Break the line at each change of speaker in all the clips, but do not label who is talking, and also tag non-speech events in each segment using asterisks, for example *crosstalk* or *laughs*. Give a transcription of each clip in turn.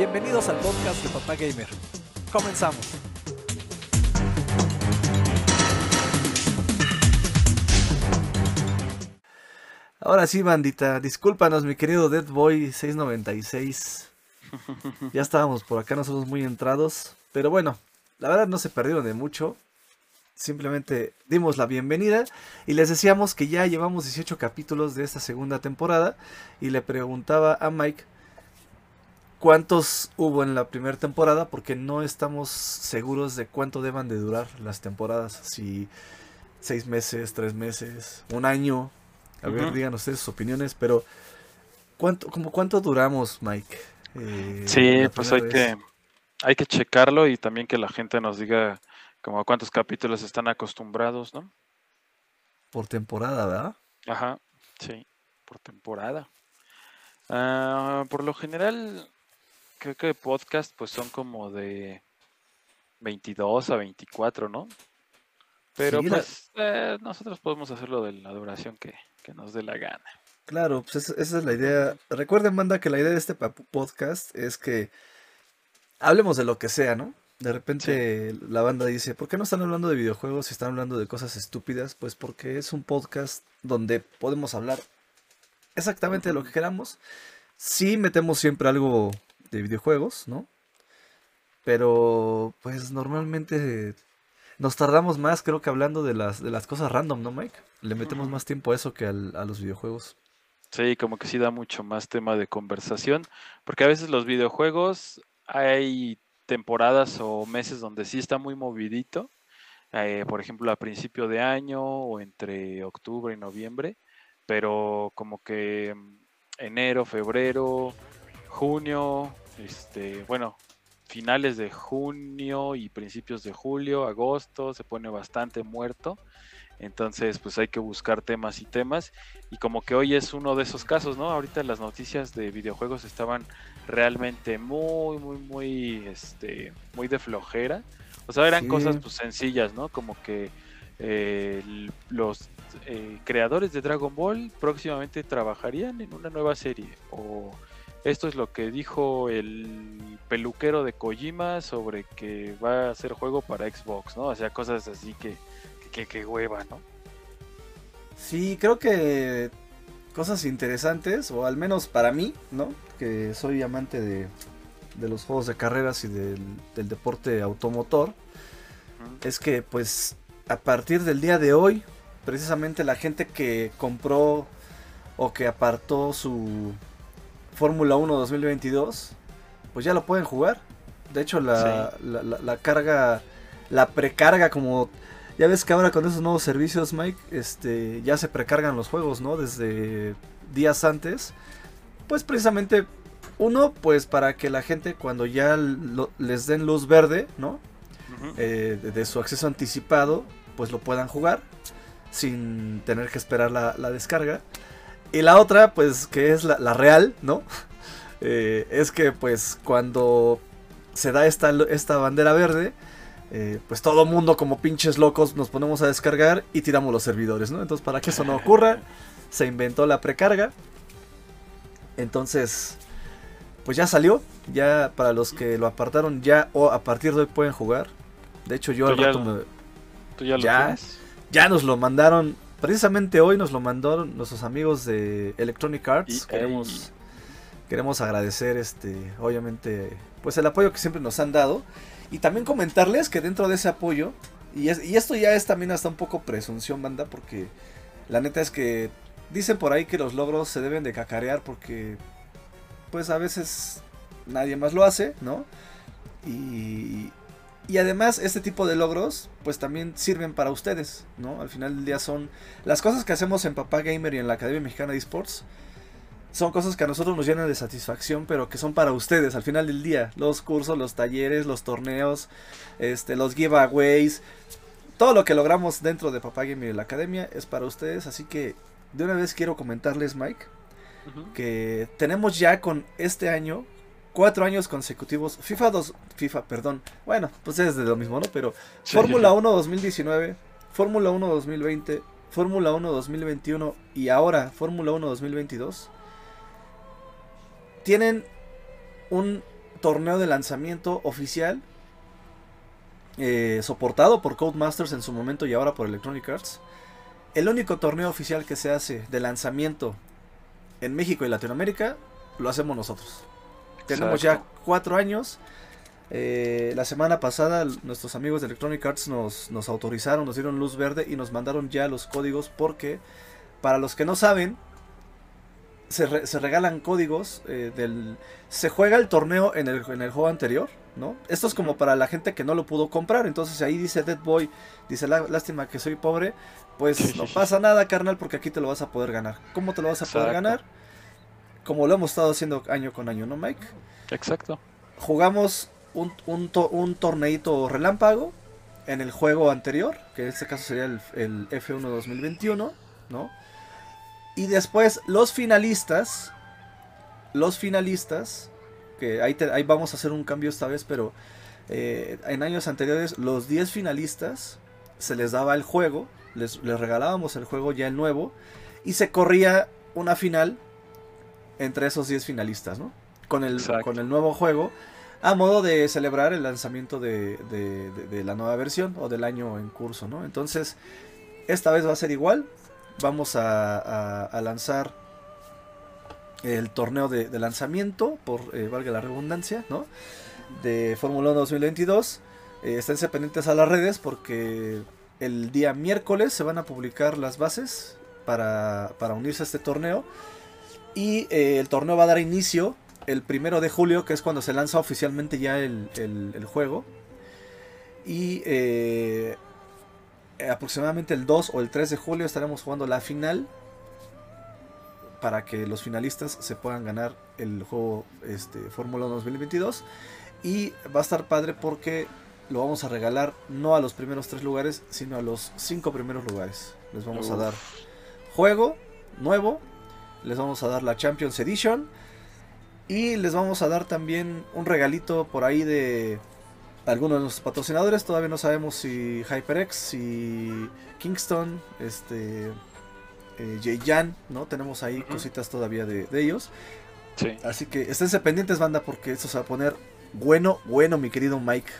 Bienvenidos al podcast de Papá Gamer. Comenzamos. Ahora sí, bandita, discúlpanos, mi querido Dead Boy 696. Ya estábamos por acá nosotros muy entrados, pero bueno, la verdad no se perdieron de mucho. Simplemente dimos la bienvenida y les decíamos que ya llevamos 18 capítulos de esta segunda temporada y le preguntaba a Mike cuántos hubo en la primera temporada porque no estamos seguros de cuánto deban de durar las temporadas. Si seis meses, tres meses, un año. A ver, digan ustedes sus opiniones, pero ¿cuánto, como cuánto duramos, Mike?
Eh, sí, pues hay que, hay que checarlo y también que la gente nos diga como cuántos capítulos están acostumbrados, ¿no?
Por temporada, ¿verdad?
Ajá, sí, por temporada. Ah, por lo general, creo que podcast pues son como de 22 a 24, ¿no? Pero pues eh, nosotros podemos hacerlo de la duración que, nos dé la gana.
Claro, pues esa es la idea. Recuerden, manda que la idea de este podcast es que hablemos de lo que sea, ¿no? De repente la banda dice, ¿por qué no están hablando de videojuegos y están hablando de cosas estúpidas? Pues porque es un podcast donde podemos hablar exactamente de lo que queramos. Sí metemos siempre algo de videojuegos, ¿no? Pero pues normalmente nos tardamos más, creo que hablando de las, de las cosas random, ¿no, Mike? Le metemos más tiempo a eso que a los videojuegos.
Sí, como que sí da mucho más tema de conversación, porque a veces los videojuegos hay temporadas o meses donde sí está muy movidito, eh, por ejemplo a principio de año o entre octubre y noviembre, pero como que enero, febrero, junio, este, bueno, finales de junio y principios de julio, agosto, se pone bastante muerto. Entonces, pues hay que buscar temas y temas. Y como que hoy es uno de esos casos, ¿no? Ahorita las noticias de videojuegos estaban realmente muy, muy, muy, este, muy de flojera. O sea, eran cosas pues sencillas, ¿no? Como que eh, los eh, creadores de Dragon Ball próximamente trabajarían en una nueva serie. O esto es lo que dijo el peluquero de Kojima sobre que va a hacer juego para Xbox, ¿no? O sea, cosas así que, que, que hueva, ¿no?
Sí, creo que cosas interesantes, o al menos para mí, ¿no? Que soy amante de, los juegos de carreras y del, deporte automotor, es que pues a partir del día de hoy, precisamente la gente que compró o que apartó su Fórmula 1 2022, pues ya lo pueden jugar. De hecho, la, la, carga, la precarga como ya ves que ahora con esos nuevos servicios, Mike, este, ya se precargan los juegos, ¿no? Desde días antes. Pues precisamente, uno, pues para que la gente cuando ya les den luz verde, ¿no? Eh, de, su acceso anticipado, pues lo puedan jugar sin tener que esperar la, descarga. Y la otra, pues que es la, real, ¿no? *laughs* Eh, es que pues cuando se da esta, esta bandera verde, eh, pues todo mundo como pinches locos nos ponemos a descargar y tiramos los servidores, ¿no? Entonces para que eso no ocurra, *laughs* se inventó la precarga. Entonces, pues ya salió, ya para los que lo apartaron ya o a partir de hoy pueden jugar. De hecho yo al rato me...
¿Tú ya, lo
ya, nos lo mandaron, precisamente hoy nos lo mandaron nuestros amigos de Electronic Arts. queremos, queremos agradecer este, obviamente, pues el apoyo que siempre nos han dado. Y también comentarles que dentro de ese apoyo, y, esto ya es también hasta un poco presunción, banda, porque la neta es que dicen por ahí que los logros se deben de cacarear porque pues a veces nadie más lo hace, ¿no? Y, y además este tipo de logros pues también sirven para ustedes, ¿no? Al final del día son las cosas que hacemos en Papá Gamer y en la Academia Mexicana de Esports son cosas que a nosotros nos llenan de satisfacción, pero que son para ustedes al final del día. Los cursos, los talleres, los torneos, este, los giveaways, todo lo que logramos dentro de Papá Game y la Academia es para ustedes. Así que de una vez quiero comentarles, Mike, que tenemos ya con este año cuatro años consecutivos. FIFA 2, FIFA, perdón. Bueno, pues es de lo mismo, ¿no? Pero Fórmula 1 2019, Fórmula 1 2020, Fórmula 1 2021 y ahora Fórmula 1 2022 tienen un torneo de lanzamiento oficial eh, soportado por Codemasters en su momento y ahora por Electronic Arts. El único torneo oficial que se hace de lanzamiento en México y Latinoamérica lo hacemos nosotros. Tenemos ya cuatro años. Eh, la semana pasada nuestros amigos de Electronic Arts nos, nos autorizaron, nos dieron luz verde y nos mandaron ya los códigos porque, para los que no saben, se, regalan códigos eh, del... Se juega el torneo en el, en el juego anterior, ¿no? Esto es como para la gente que no lo pudo comprar, entonces ahí dice Dead Boy, dice, lástima que soy pobre, pues *laughs* no pasa nada, carnal, porque aquí te lo vas a poder ganar. ¿Cómo te lo vas a poder ganar? Como lo hemos estado haciendo año con año, ¿no, Mike?
Exacto.
Jugamos un, un, un torneito relámpago en el juego anterior, que en este caso sería el, el F1 2021, ¿no? Y después los finalistas, los finalistas, que ahí, ahí vamos a hacer un cambio esta vez, pero eh, en años anteriores los 10 finalistas se les daba el juego, les, les, regalábamos el juego ya el nuevo, y se corría una final entre esos 10 finalistas, ¿no? Con el, con el nuevo juego, a modo de celebrar el lanzamiento de, de, la nueva versión o del año en curso, ¿no? Entonces, esta vez va a ser igual, vamos a, lanzar el torneo de, lanzamiento, por eh, valga la redundancia, ¿no? De Fórmula 1 2022. Eh, esténse pendientes a las redes porque el día miércoles se van a publicar las bases para, unirse a este torneo. Y eh, el torneo va a dar inicio el primero de julio, que es cuando se lanza oficialmente ya el, el juego. Y eh, aproximadamente el 2 o el 3 de julio estaremos jugando la final para que los finalistas se puedan ganar el juego este, Fórmula 2022 y va a estar padre porque lo vamos a regalar no a los primeros tres lugares sino a los cinco primeros lugares. Les vamos a dar juego nuevo les vamos a dar la Champions Edition y les vamos a dar también un regalito por ahí de algunos de los patrocinadores. Todavía no sabemos si HyperX, si Kingston, este, eh, ¿no? Tenemos ahí cositas todavía de, ellos. Así que esténse pendientes, banda, porque esto se va a poner bueno, bueno, mi querido Mike.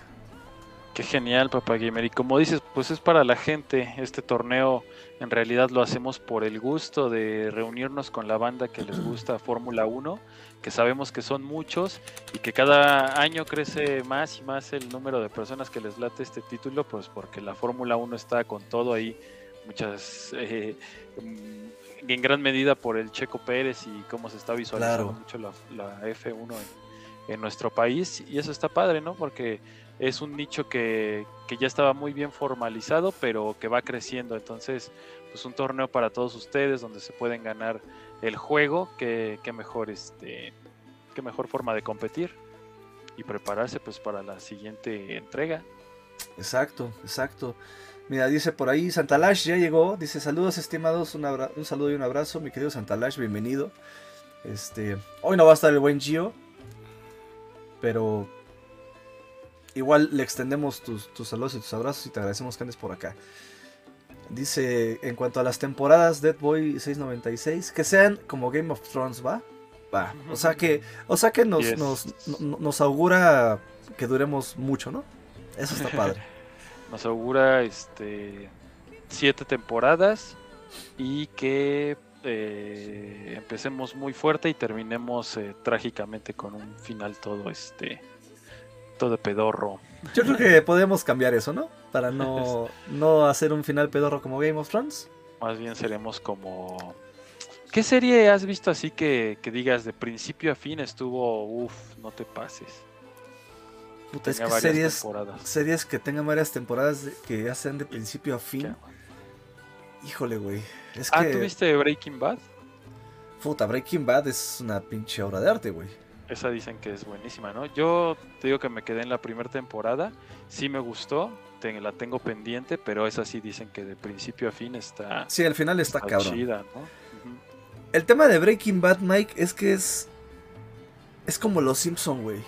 Qué genial, papá gamer. Y como dices, pues es para la gente. Este torneo en realidad lo hacemos por el gusto de reunirnos con la banda que les gusta Fórmula 1 que sabemos que son muchos y que cada año crece más y más el número de personas que les late este título, pues porque la Fórmula 1 está con todo ahí, muchas, eh, en gran medida por el Checo Pérez y cómo se está visualizando mucho la, F1 en, nuestro país y eso está padre, ¿no? Porque es un nicho que, que ya estaba muy bien formalizado, pero que va creciendo, entonces pues un torneo para todos ustedes donde se pueden ganar el juego, que, mejor este, qué mejor forma de competir y prepararse pues para la siguiente entrega.
Exacto, exacto. Mira, dice por ahí, Santalash ya llegó. Dice, saludos estimados, un, un saludo y un abrazo, mi querido Santalash, bienvenido. Este, hoy no va a estar el buen Gio, pero igual le extendemos tus, tus saludos y tus abrazos y te agradecemos que andes por acá. Dice, en cuanto a las temporadas Dead Boy 696, que sean como Game of Thrones, ¿va? Va. O sea que, o sea que nos, nos, augura que duremos mucho, ¿no? Eso está padre. *laughs*
nos augura este siete temporadas y que eh, empecemos muy fuerte y terminemos eh, trágicamente con un final todo este de pedorro.
Yo creo que podemos cambiar eso, ¿no? Para no, *laughs* no hacer un final pedorro como Game of Thrones.
Más bien seremos como... ¿Qué serie has visto así que, digas de principio a fin estuvo, uff, no te pases?
Puta, es que series, series que tengan varias temporadas que ya sean de principio a fin. Híjole, güey.
ah, ¿tú viste Breaking Bad?
Puta, Breaking Bad es una pinche obra de arte, güey.
Esa dicen que es buenísima, ¿no? Yo te digo que me quedé en la primera temporada, sí me gustó, la tengo pendiente, pero esa sí dicen que de principio a fin está.
Sí, al final está, cabrón. El tema de Breaking Bad, Mike, es que es. Es como los Simpson, güey.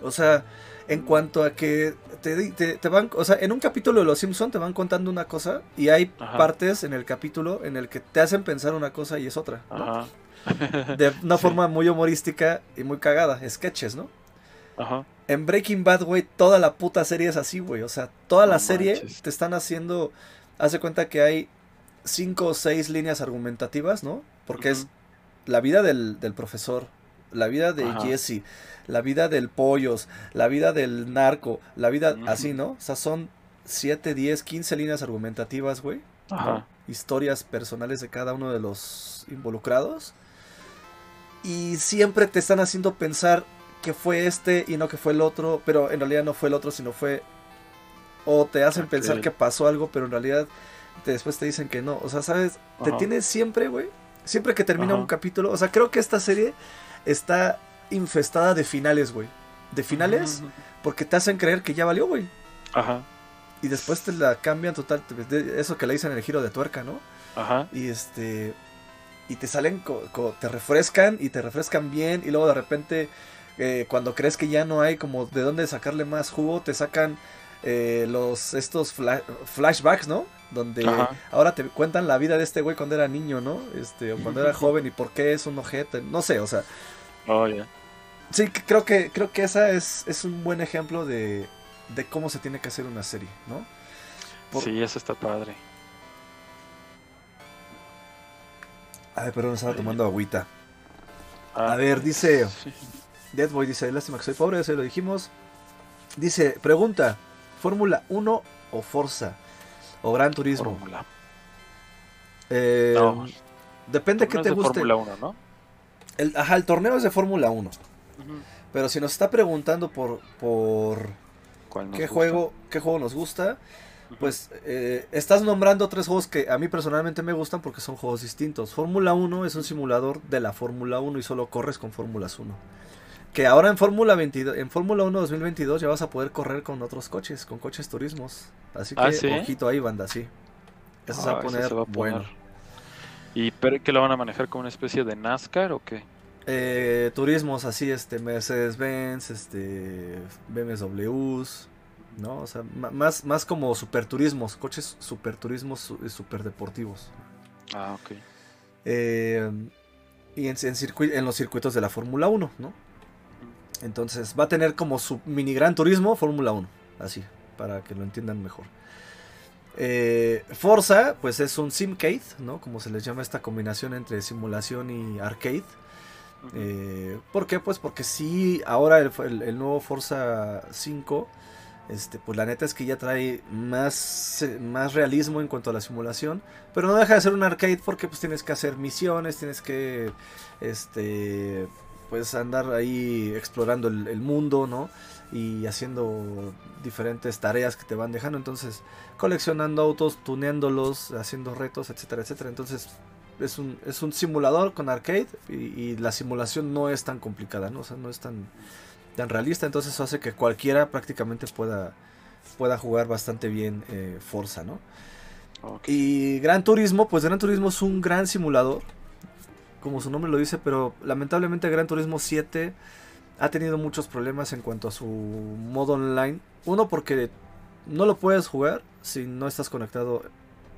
O sea, en cuanto a que te, te, van. O sea, en un capítulo de los Simpson te van contando una cosa y hay partes en el capítulo en el que te hacen pensar una cosa y es otra. Ajá de una forma muy humorística y muy cagada, sketches, ¿no? En Breaking Bad, güey, toda la puta serie es así, güey. O sea, toda la serie te están haciendo. Haz de cuenta que hay cinco o seis líneas argumentativas, ¿no? Porque es la vida del, profesor, la vida de Jesse, la vida del pollos, la vida del narco, la vida así, ¿no? O sea, son 7, 10, 15 líneas argumentativas, güey. Ajá. Historias personales de cada uno de los involucrados. Y siempre te están haciendo pensar que fue este y no que fue el otro, pero en realidad no fue el otro, sino fue... O te hacen pensar que pasó algo, pero en realidad después te dicen que no. O sea, ¿sabes? Te tienes siempre, güey. Siempre que termina un capítulo. O sea, creo que esta serie está infestada de finales, güey. De finales, porque te hacen creer que ya valió, güey. Ajá. Y después te la cambian total. Eso que le dicen el giro de tuerca, ¿no? Ajá. Y este. Y te salen, te refrescan y te refrescan bien. Y luego de repente eh, cuando crees que ya no hay como de dónde sacarle más jugo, te sacan eh, los estos flashbacks, ¿no? Donde ahora te cuentan la vida de este güey cuando era niño, ¿no? Este, o cuando era *laughs* joven y por qué es un ojete, no sé, o sea. Oh, Sí, creo que creo que esa es, es un buen ejemplo de, de cómo se tiene que hacer una serie, ¿no?
Sí, eso está padre.
Ay, perdón, estaba tomando agüita. Ah, a ver, dice. Deadboy dice, lástima que soy pobre, eso lo dijimos. Dice, pregunta, ¿Fórmula 1 o Forza? ¿O Gran Turismo? Fórmula. Eh, depende que te guste. Fórmula 1, ¿no? El, ajá, el torneo es de Fórmula 1. Pero si nos está preguntando por, por qué juego, qué juego nos gusta, pues eh, estás nombrando tres juegos que a mí personalmente me gustan porque son juegos distintos. Fórmula 1 es un simulador de la Fórmula 1 y solo corres con Fórmulas 1. Que ahora en Fórmula 22, en Fórmula 1 2022 ya vas a poder correr con otros coches, con coches turismos. Así que ah, ojito ahí, banda, sí. Eso se va a ah, poner bueno.
¿Y pero que lo van a manejar como una especie de NASCAR o qué?
Eh, turismos así, este, Mercedes-Benz, este, BMWs, ¿no? O sea, más, más como superturismos, coches superturismos, super deportivos.
Ah, ok.
Eh, y en, en, los circuitos de la Fórmula 1, ¿no? Entonces va a tener como su mini gran turismo Fórmula 1, así, para que lo entiendan mejor. Eh, Forza, pues es un simcade, ¿no? Como se les llama esta combinación entre simulación y arcade. Eh, ¿Por qué? Pues porque sí, ahora el, nuevo Forza 5, este, pues la neta es que ya trae más, más realismo en cuanto a la simulación, pero no deja de ser un arcade porque pues tienes que hacer misiones, tienes que, este, pues andar ahí explorando el, mundo, ¿no? Y haciendo diferentes tareas que te van dejando. Entonces, coleccionando autos, tuneándolos, haciendo retos, etcétera, etcétera. Entonces, es un, es un simulador con arcade y, la simulación no es tan complicada, ¿no? O sea, no es tan, tan realista. Entonces, eso hace que cualquiera prácticamente pueda, pueda jugar bastante bien eh, Forza, ¿no? Y Gran Turismo, pues Gran Turismo es un gran simulador como su nombre lo dice, pero lamentablemente Gran Turismo 7 ha tenido muchos problemas en cuanto a su modo online. Uno porque no lo puedes jugar si no estás conectado.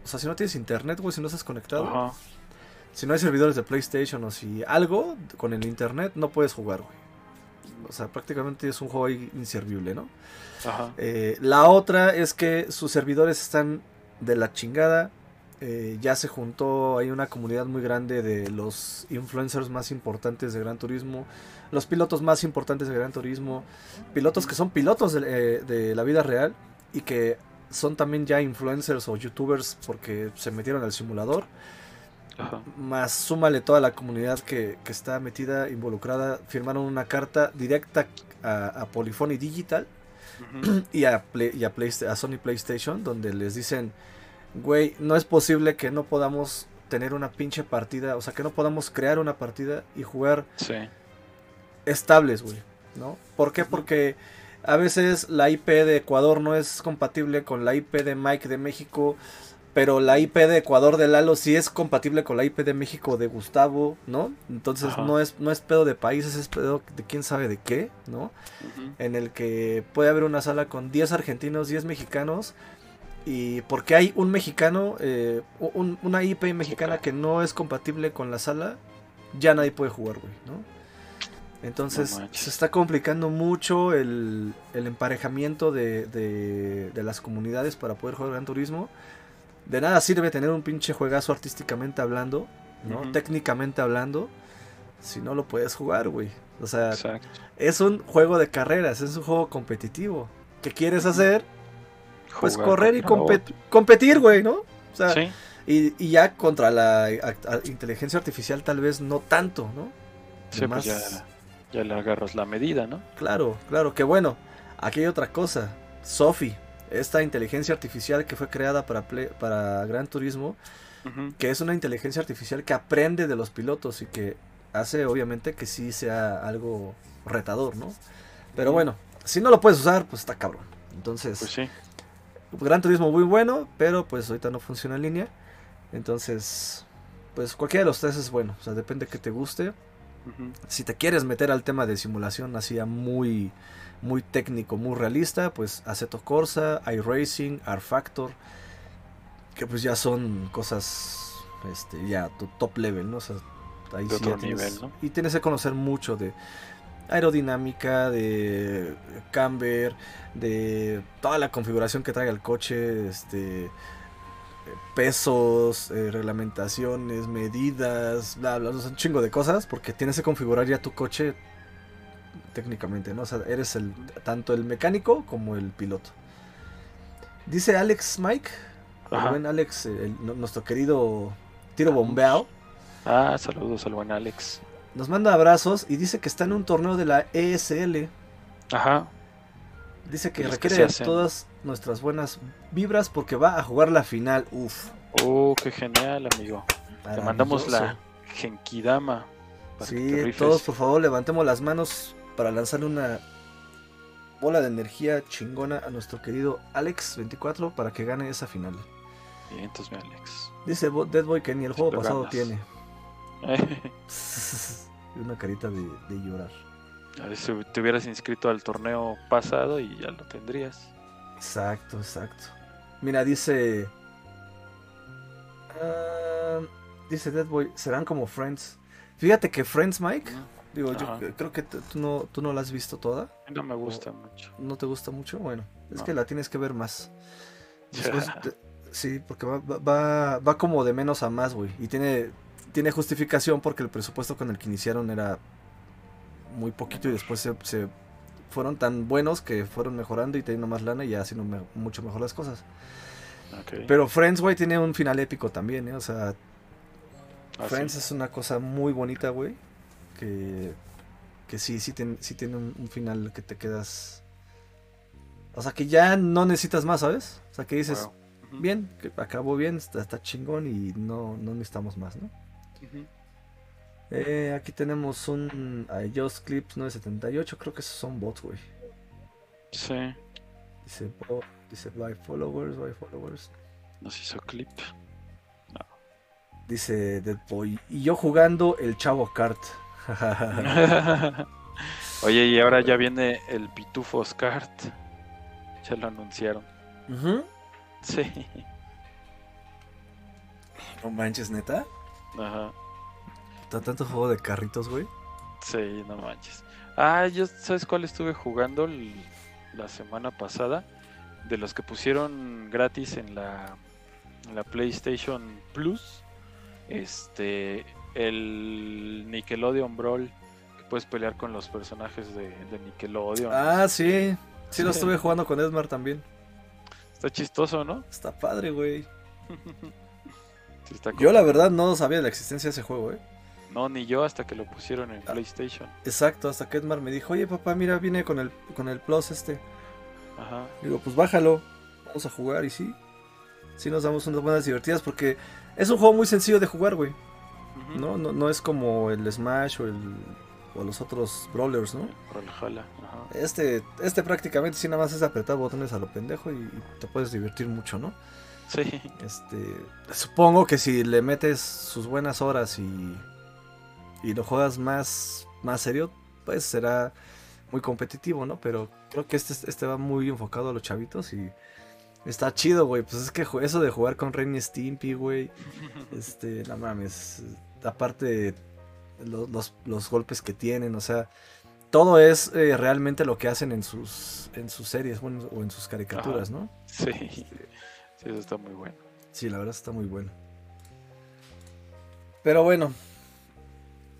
O sea, si no tienes internet, güey, si no estás conectado. Si no hay servidores de PlayStation o si algo con el internet, no puedes jugar, güey. O sea, prácticamente es un juego inservible, ¿no? Ajá. Eh, la otra es que sus servidores están de la chingada. Eh, ya se juntó, hay una comunidad muy grande de los influencers más importantes de Gran Turismo, los pilotos más importantes de Gran Turismo, pilotos que son pilotos de, eh, la vida real y que son también ya influencers o youtubers porque se metieron al simulador. Más súmale toda la comunidad que, está metida, involucrada, firmaron una carta directa a, Polyphony Digital *clears throat* y, a, y a Sony PlayStation donde les dicen güey, no es posible que no podamos tener una pinche partida, o sea, que no podamos crear una partida y jugar estables, güey, ¿no? ¿Por qué? Porque a veces la IP de Ecuador no es compatible con la IP de Mike de México, pero la IP de Ecuador de Lalo sí es compatible con la IP de México de Gustavo, ¿no? Entonces no es, no es pedo de países, es pedo de quién sabe de qué, ¿no? En el que puede haber una sala con 10 argentinos, 10 mexicanos, y porque hay un mexicano, eh, una IP mexicana que no es compatible con la sala, ya nadie puede jugar, güey, ¿no? Entonces se está complicando mucho el, emparejamiento de, de, las comunidades para poder jugar Gran Turismo. De nada sirve tener un pinche juegazo artísticamente hablando, ¿no? Técnicamente hablando, si no lo puedes jugar, güey. O sea, es un juego de carreras, es un juego competitivo. ¿Qué quieres hacer? pues correr y competir, güey, ¿no? O sea, y, y, ya contra la inteligencia artificial tal vez no tanto, ¿no?
Sí, pues ya, ya, le agarras la medida, ¿no?
Claro, claro, que bueno. Aquí hay otra cosa. Sophie, esta inteligencia artificial que fue creada para, para Gran Turismo, que es una inteligencia artificial que aprende de los pilotos y que hace obviamente que sí sea algo retador, ¿no? Pero bueno, si no lo puedes usar, pues está cabrón. Entonces,
pues sí.
Gran Turismo muy bueno, pero pues ahorita no funciona en línea. Entonces, pues cualquiera de los tres es bueno. O sea, depende que te guste. Si te quieres meter al tema de simulación así muy, muy técnico, muy realista, pues Aceto Corsa, iRacing, R Factor, que pues ya son cosas este, ya top level, ¿no? O sea, ahí sí tienes, Y tienes que conocer mucho de aerodinámica, de camber, de toda la configuración que traiga el coche, este pesos, eh, reglamentaciones, medidas, bla, bla, un chingo de cosas, porque tienes que configurar ya tu coche técnicamente, ¿no? O sea, eres el, tanto el mecánico como el piloto. Dice Alex Mike, el buen Alex, nuestro querido tiro bombeado.
Ah, saludos al buen Alex.
Nos manda abrazos y dice que está en un torneo de la ESL.
Ajá.
Dice que requiere todas nuestras buenas vibras porque va a jugar la final. Uf.
Oh, qué genial, amigo. Te mandamos la Genkidama.
Sí, todos por favor levantemos las manos para lanzarle una bola de energía chingona a nuestro querido Alex24 para que gane esa final.
Bien, entonces, Alex.
Dice Deadboy que ni el juego pasado tiene. *laughs* *laughs* una carita de, llorar.
A ver si te hubieras inscrito al torneo pasado y ya lo tendrías.
Exacto, exacto. Mira, dice. Uh, dice Deadboy, serán como Friends. Fíjate que Friends, Mike. Digo, yo creo que tú no, tú no la has visto toda.
No me gusta mucho.
¿No te gusta mucho? Bueno, es que la tienes que ver más. *laughs* sí, porque va, va, va, como de menos a más, güey. Y tiene, tiene justificación porque el presupuesto con el que iniciaron era muy poquito y después se, fueron tan buenos que fueron mejorando y teniendo más lana y ya haciendo mucho mejor las cosas. Pero Friends, güey, tiene un final épico también, ¿eh? O sea, ah, Friends es una cosa muy bonita, güey. Que, que sí, sí, sí tiene un, final que te quedas... O sea, que ya no necesitas más, ¿sabes? O sea, que dices, bien, que acabó bien, está, está chingón y no, no necesitamos más, ¿no? Eh, aquí tenemos un Just Clips 978. Creo que esos son bots, güey.
Sí.
Dice, dice by followers, by followers.
Nos hizo clip. No.
Dice Deadboy. Y yo jugando el Chavo Kart. *laughs*
Oye, y ahora ya viene el Pitufos Kart. Ya lo anunciaron. Sí.
No manches, neta.
Ajá.
Tanto juego de carritos, güey.
Sí, no manches. Ah, yo, ¿sabes cuál estuve jugando la semana pasada? De los que pusieron gratis en la, en la PlayStation Plus. Este, el Nickelodeon Brawl. Que puedes pelear con los personajes de, Nickelodeon.
Ah, sí. Sí, lo estuve jugando con Edmar también.
Está chistoso, ¿no?
Está padre, güey. *laughs* yo la verdad no sabía la existencia de ese juego, ¿eh?
No, ni yo hasta que lo pusieron en ah, PlayStation.
Exacto, hasta que Edmar me dijo, oye papá, mira, viene con el, con el Plus este.
Ajá.
Digo, pues bájalo, vamos a jugar y sí. Sí nos damos unas buenas divertidas porque es un juego muy sencillo de jugar, güey. ¿No? ¿No? No es como el Smash o el o los otros brawlers, ¿no?
Ajá.
Este, este prácticamente sí nada más es apretar botones a lo pendejo y te puedes divertir mucho, ¿no?
Sí.
Este, supongo que si le metes sus buenas horas y y lo juegas más, más serio, pues será muy competitivo, ¿no? Pero creo que este, este va muy enfocado a los chavitos y está chido, güey. Pues es que eso de jugar con Ren Stimpy, güey. Este, no mames. Aparte, los, golpes que tienen, o sea, todo es eh, realmente lo que hacen en sus, en sus series bueno, o en sus caricaturas, ¿no?
Sí, sí, eso está muy bueno.
Sí, la verdad está muy bueno. Pero bueno,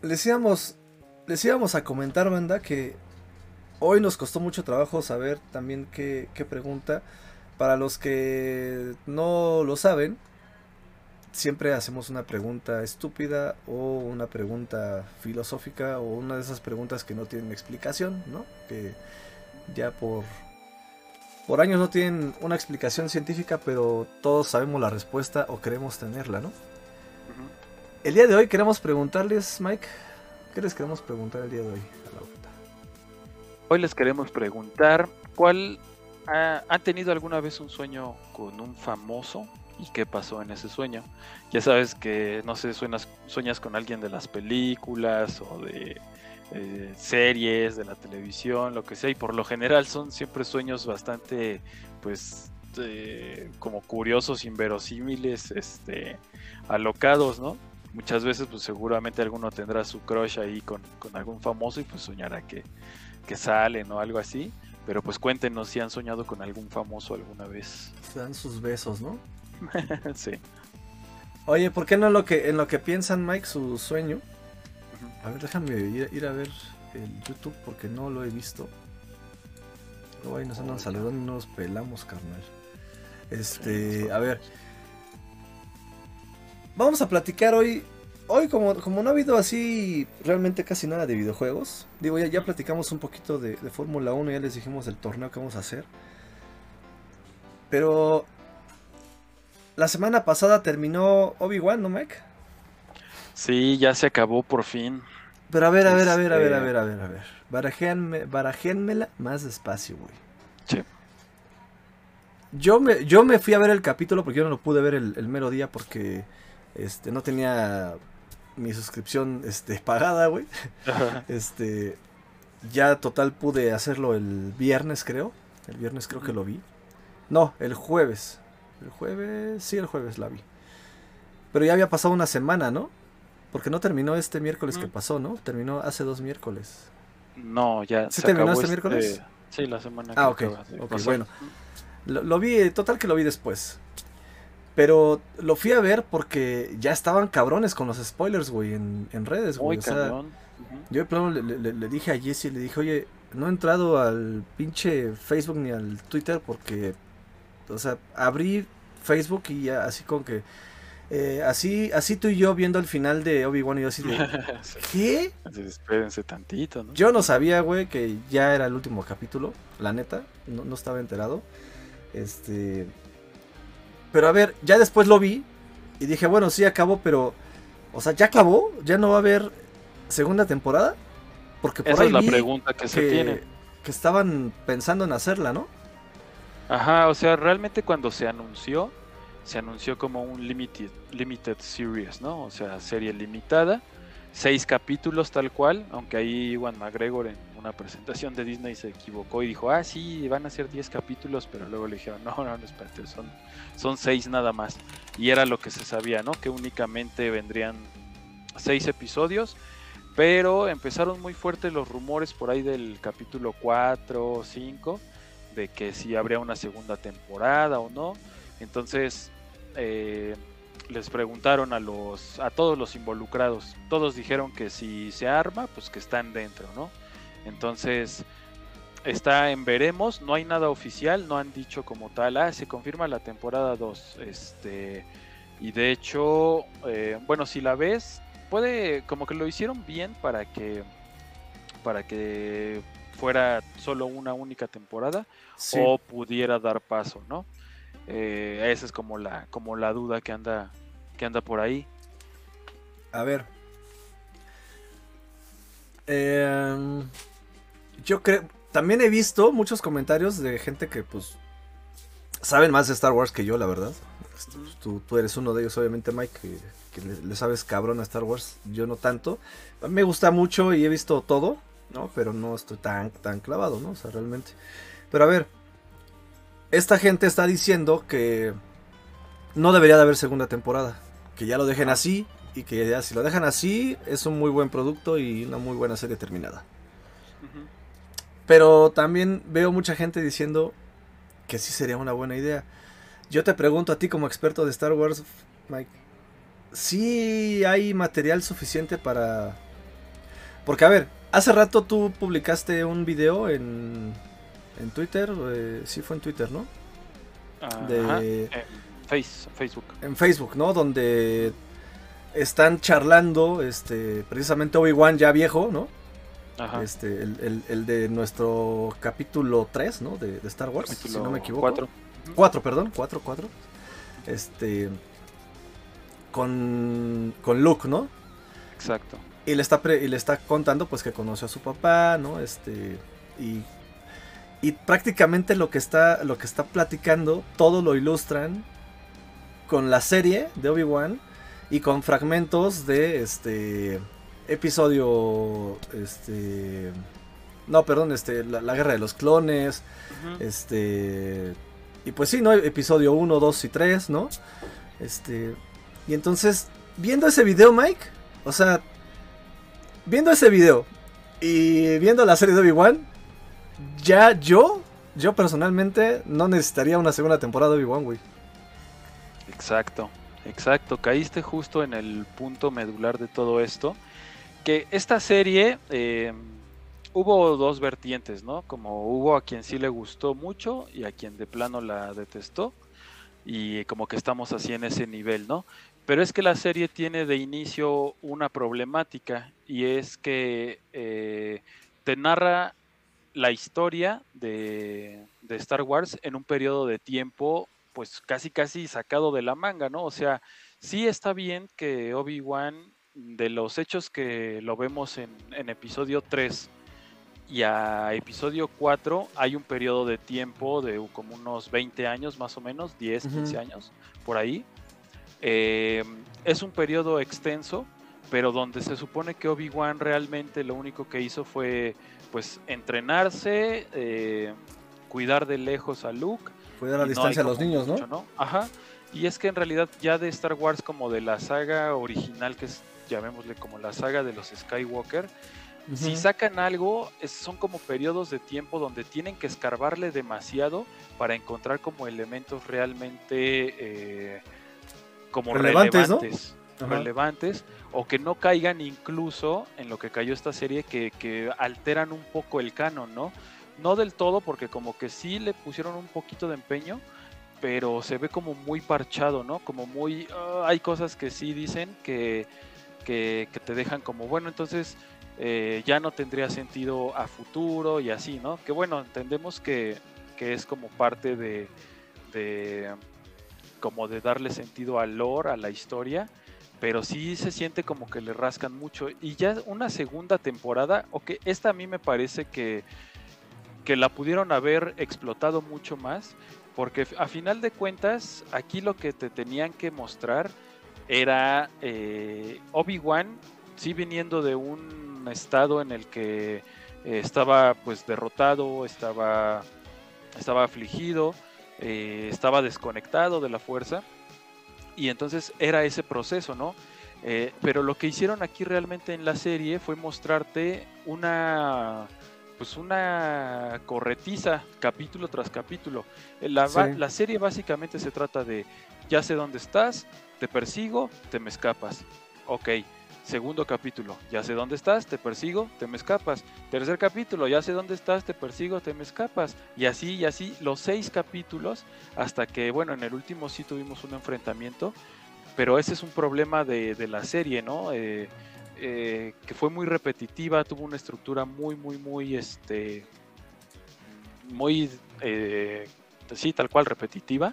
les íbamos, les íbamos a comentar, banda, que hoy nos costó mucho trabajo saber también qué, qué pregunta. Para los que no lo saben, siempre hacemos una pregunta estúpida o una pregunta filosófica o una de esas preguntas que no tienen explicación, ¿no? Que ya por, por años no tienen una explicación científica, pero todos sabemos la respuesta o queremos tenerla, ¿no? El día de hoy queremos preguntarles, Mike, ¿qué les queremos preguntar el día de hoy a la
Hoy les queremos preguntar cuál ¿Han tenido alguna vez un sueño con un famoso? ¿Y qué pasó en ese sueño? Ya sabes que, no sé, sueñas, sueñas con alguien de las películas o de eh, series, de la televisión, lo que sea, y por lo general son siempre sueños bastante, pues, como curiosos, inverosímiles, este, alocados, ¿no? Muchas veces, pues seguramente alguno tendrá su crush ahí con, algún famoso y pues soñará que, que salen o algo así. Pero pues cuéntenos si han soñado con algún famoso alguna vez.
Se dan sus besos, ¿no? *laughs*
sí.
Oye, ¿por qué no lo que, en lo que piensan, Mike, su sueño? A ver, déjame ir, a ver el YouTube porque no lo he visto. Luego ahí nos andan saludando y nos pelamos, carnal. Este, a ver. Vamos a platicar hoy hoy como, como no ha habido así realmente casi nada de videojuegos, digo, ya, ya platicamos un poquito de, Fórmula 1, ya les dijimos el torneo que vamos a hacer. Pero la semana pasada terminó Obi-Wan, ¿no, Mike?
Sí, ya se acabó por fin.
Pero a ver, a ver, a ver, a ver, a este ver, a ver, a ver. Barajéenmela más despacio, güey.
Sí.
Yo me, yo me fui a ver el capítulo porque yo no lo pude ver el, el mero día porque este, no tenía mi suscripción este, *laughs* pagada, güey. Este, ya total pude hacerlo el viernes, creo. El viernes creo que lo vi. No, el jueves. El jueves, sí, el jueves la vi. Pero ya había pasado una semana, ¿no? Porque no terminó este miércoles que pasó, ¿no? Terminó hace dos miércoles.
No, ya.
¿Sí terminó este, miércoles?
Sí, la semana
ah, que Ah, ok. bueno. Lo, lo, vi, total que lo vi después. Pero lo fui a ver porque ya estaban cabrones con los spoilers, güey, en, redes, güey. O sea, yo de plano le, dije a Jesse, le dije, oye, no he entrado al pinche Facebook ni al Twitter porque, o sea, abrí Facebook y ya así como que... Eh, así, así tú y yo viendo el final de Obi-Wan y yo así de... *laughs* ¿Qué?
Espérense tantito, ¿no?
Yo no sabía, güey, que ya era el último capítulo, la neta, no, no estaba enterado. Este... Pero a ver, ya después lo vi y dije, bueno, sí acabó, pero. O sea, ¿ya acabó? ¿Ya no va a haber segunda temporada?
Porque por Esa es la pregunta que, se tiene.
Que estaban pensando en hacerla, ¿no?
Ajá, o sea, realmente cuando se anunció, se anunció como un limited, limited series, ¿no? O sea, serie limitada seis capítulos tal cual, aunque ahí Iwan McGregor en una presentación de Disney se equivocó y dijo, ah, sí, van a ser diez capítulos, pero luego le dijeron, no, no, no, espérate, son, son seis nada más. Y era lo que se sabía, ¿no? Que únicamente vendrían seis episodios, pero empezaron muy fuertes los rumores por ahí del capítulo 4 o 5, de que si habría una segunda temporada o no. Entonces, eh, les preguntaron a los a todos los involucrados. Todos dijeron que si se arma, pues que están dentro, ¿no? Entonces está en veremos, no hay nada oficial, no han dicho como tal, ah, se confirma la temporada 2, este y de hecho, eh, bueno, si la ves, puede como que lo hicieron bien para que para que fuera solo una única temporada o pudiera dar paso, ¿no? Eh, esa es como la, como la duda que anda, que anda por ahí.
A ver. Em, yo creo. También he visto muchos comentarios de gente que, pues. Saben más de Star Wars que yo, la verdad. Este, pues, tú, eres uno de ellos, obviamente, Mike, que, le, sabes cabrón a Star Wars. Yo no tanto. Me gusta mucho y he visto todo, ¿no? Pero no estoy tan, tan clavado, ¿no? O sea, realmente. Pero a ver, esta gente está diciendo que no debería de haber segunda temporada. Que ya lo dejen así, y que ya si lo dejan así es un muy buen producto y una muy buena serie terminada. Pero también veo mucha gente diciendo que sí sería una buena idea. Yo te pregunto a ti como experto de Star Wars, Mike, ¿sí hay material suficiente para... Porque a ver, hace rato tú publicaste un video en, en Twitter, eh, sí fue en Twitter, ¿no?
de... Facebook.
En Facebook, ¿no? Donde están charlando, este, precisamente Obi-Wan ya viejo, ¿no? Ajá. Este, el, de nuestro capítulo 3, ¿no? De, Star Wars, si no me equivoco. 4. 4, perdón, 4, 4. Este, con, con Luke, ¿no?
Exacto.
Y le está, y le está contando, pues, que conoció a su papá, ¿no? Este, y, y prácticamente lo que está, lo que está platicando, todo lo ilustran con la serie de Obi-Wan y con fragmentos de este episodio este no perdón este la, guerra de los clones este y pues sí no episodio 1 2 y 3 no este y entonces viendo ese video Mike o sea viendo ese video y viendo la serie de Obi-Wan ya yo yo personalmente no necesitaría una segunda temporada de Obi-Wan güey
Exacto, exacto. Caíste justo en el punto medular de todo esto. Que esta serie eh, hubo dos vertientes, ¿no? Como hubo a quien sí le gustó mucho y a quien de plano la detestó. Y como que estamos así en ese nivel, ¿no? Pero es que la serie tiene de inicio una problemática y es que eh, te narra la historia de, de, Star Wars en un periodo de tiempo pues casi casi sacado de la manga, ¿no? O sea, sí está bien que Obi-Wan, de los hechos que lo vemos en, episodio 3 y a episodio 4, hay un periodo de tiempo de como unos 20 años más o menos, 10, 15 años, por ahí. Eh, es un periodo extenso, pero donde se supone que Obi-Wan realmente lo único que hizo fue pues entrenarse, eh, cuidar de lejos a Luke
Cuidar la distancia a los niños, ¿no?
Ajá. Y es que en realidad ya de Star Wars como de la saga original, que es, llamémosle como la saga de los Skywalker, si sacan algo, son como periodos de tiempo donde tienen que escarbarle demasiado para encontrar como elementos realmente eh, como relevantes, relevantes, o que no caigan incluso en lo que cayó esta serie que, que alteran un poco el canon, ¿no? No del todo, porque como que sí le pusieron un poquito de empeño, pero se ve como muy parchado, ¿no? Como muy... Ah, hay cosas que sí dicen que, que, te dejan como, bueno, entonces eh, ya no tendría sentido a futuro y así, ¿no? Que bueno, entendemos que, que es como parte de, de, como de darle sentido al lore, a la historia, pero sí se siente como que le rascan mucho. Y ya una segunda temporada, ok, esta a mí me parece que que la pudieron haber explotado mucho más, porque a final de cuentas aquí lo que te tenían que mostrar era eh, Obi-Wan, sí viniendo de un estado en el que eh, estaba pues derrotado, estaba, estaba afligido, eh, estaba desconectado de la fuerza, y entonces era ese proceso, ¿no? pero lo que hicieron aquí realmente en la serie fue mostrarte una pues una corretiza capítulo tras capítulo. La, la, serie básicamente se trata de ya sé dónde estás, te persigo, te me escapas. Ok, segundo capítulo, ya sé dónde estás, te persigo, te me escapas. Tercer capítulo, ya sé dónde estás, te persigo, te me escapas. Y así, y así, los seis capítulos, hasta que, bueno, en el último sí tuvimos un enfrentamiento, pero ese es un problema de, de la serie, ¿no? Eh, eh, que fue muy repetitiva, tuvo una estructura muy, muy, muy, este, muy, eh, sí, tal cual, repetitiva.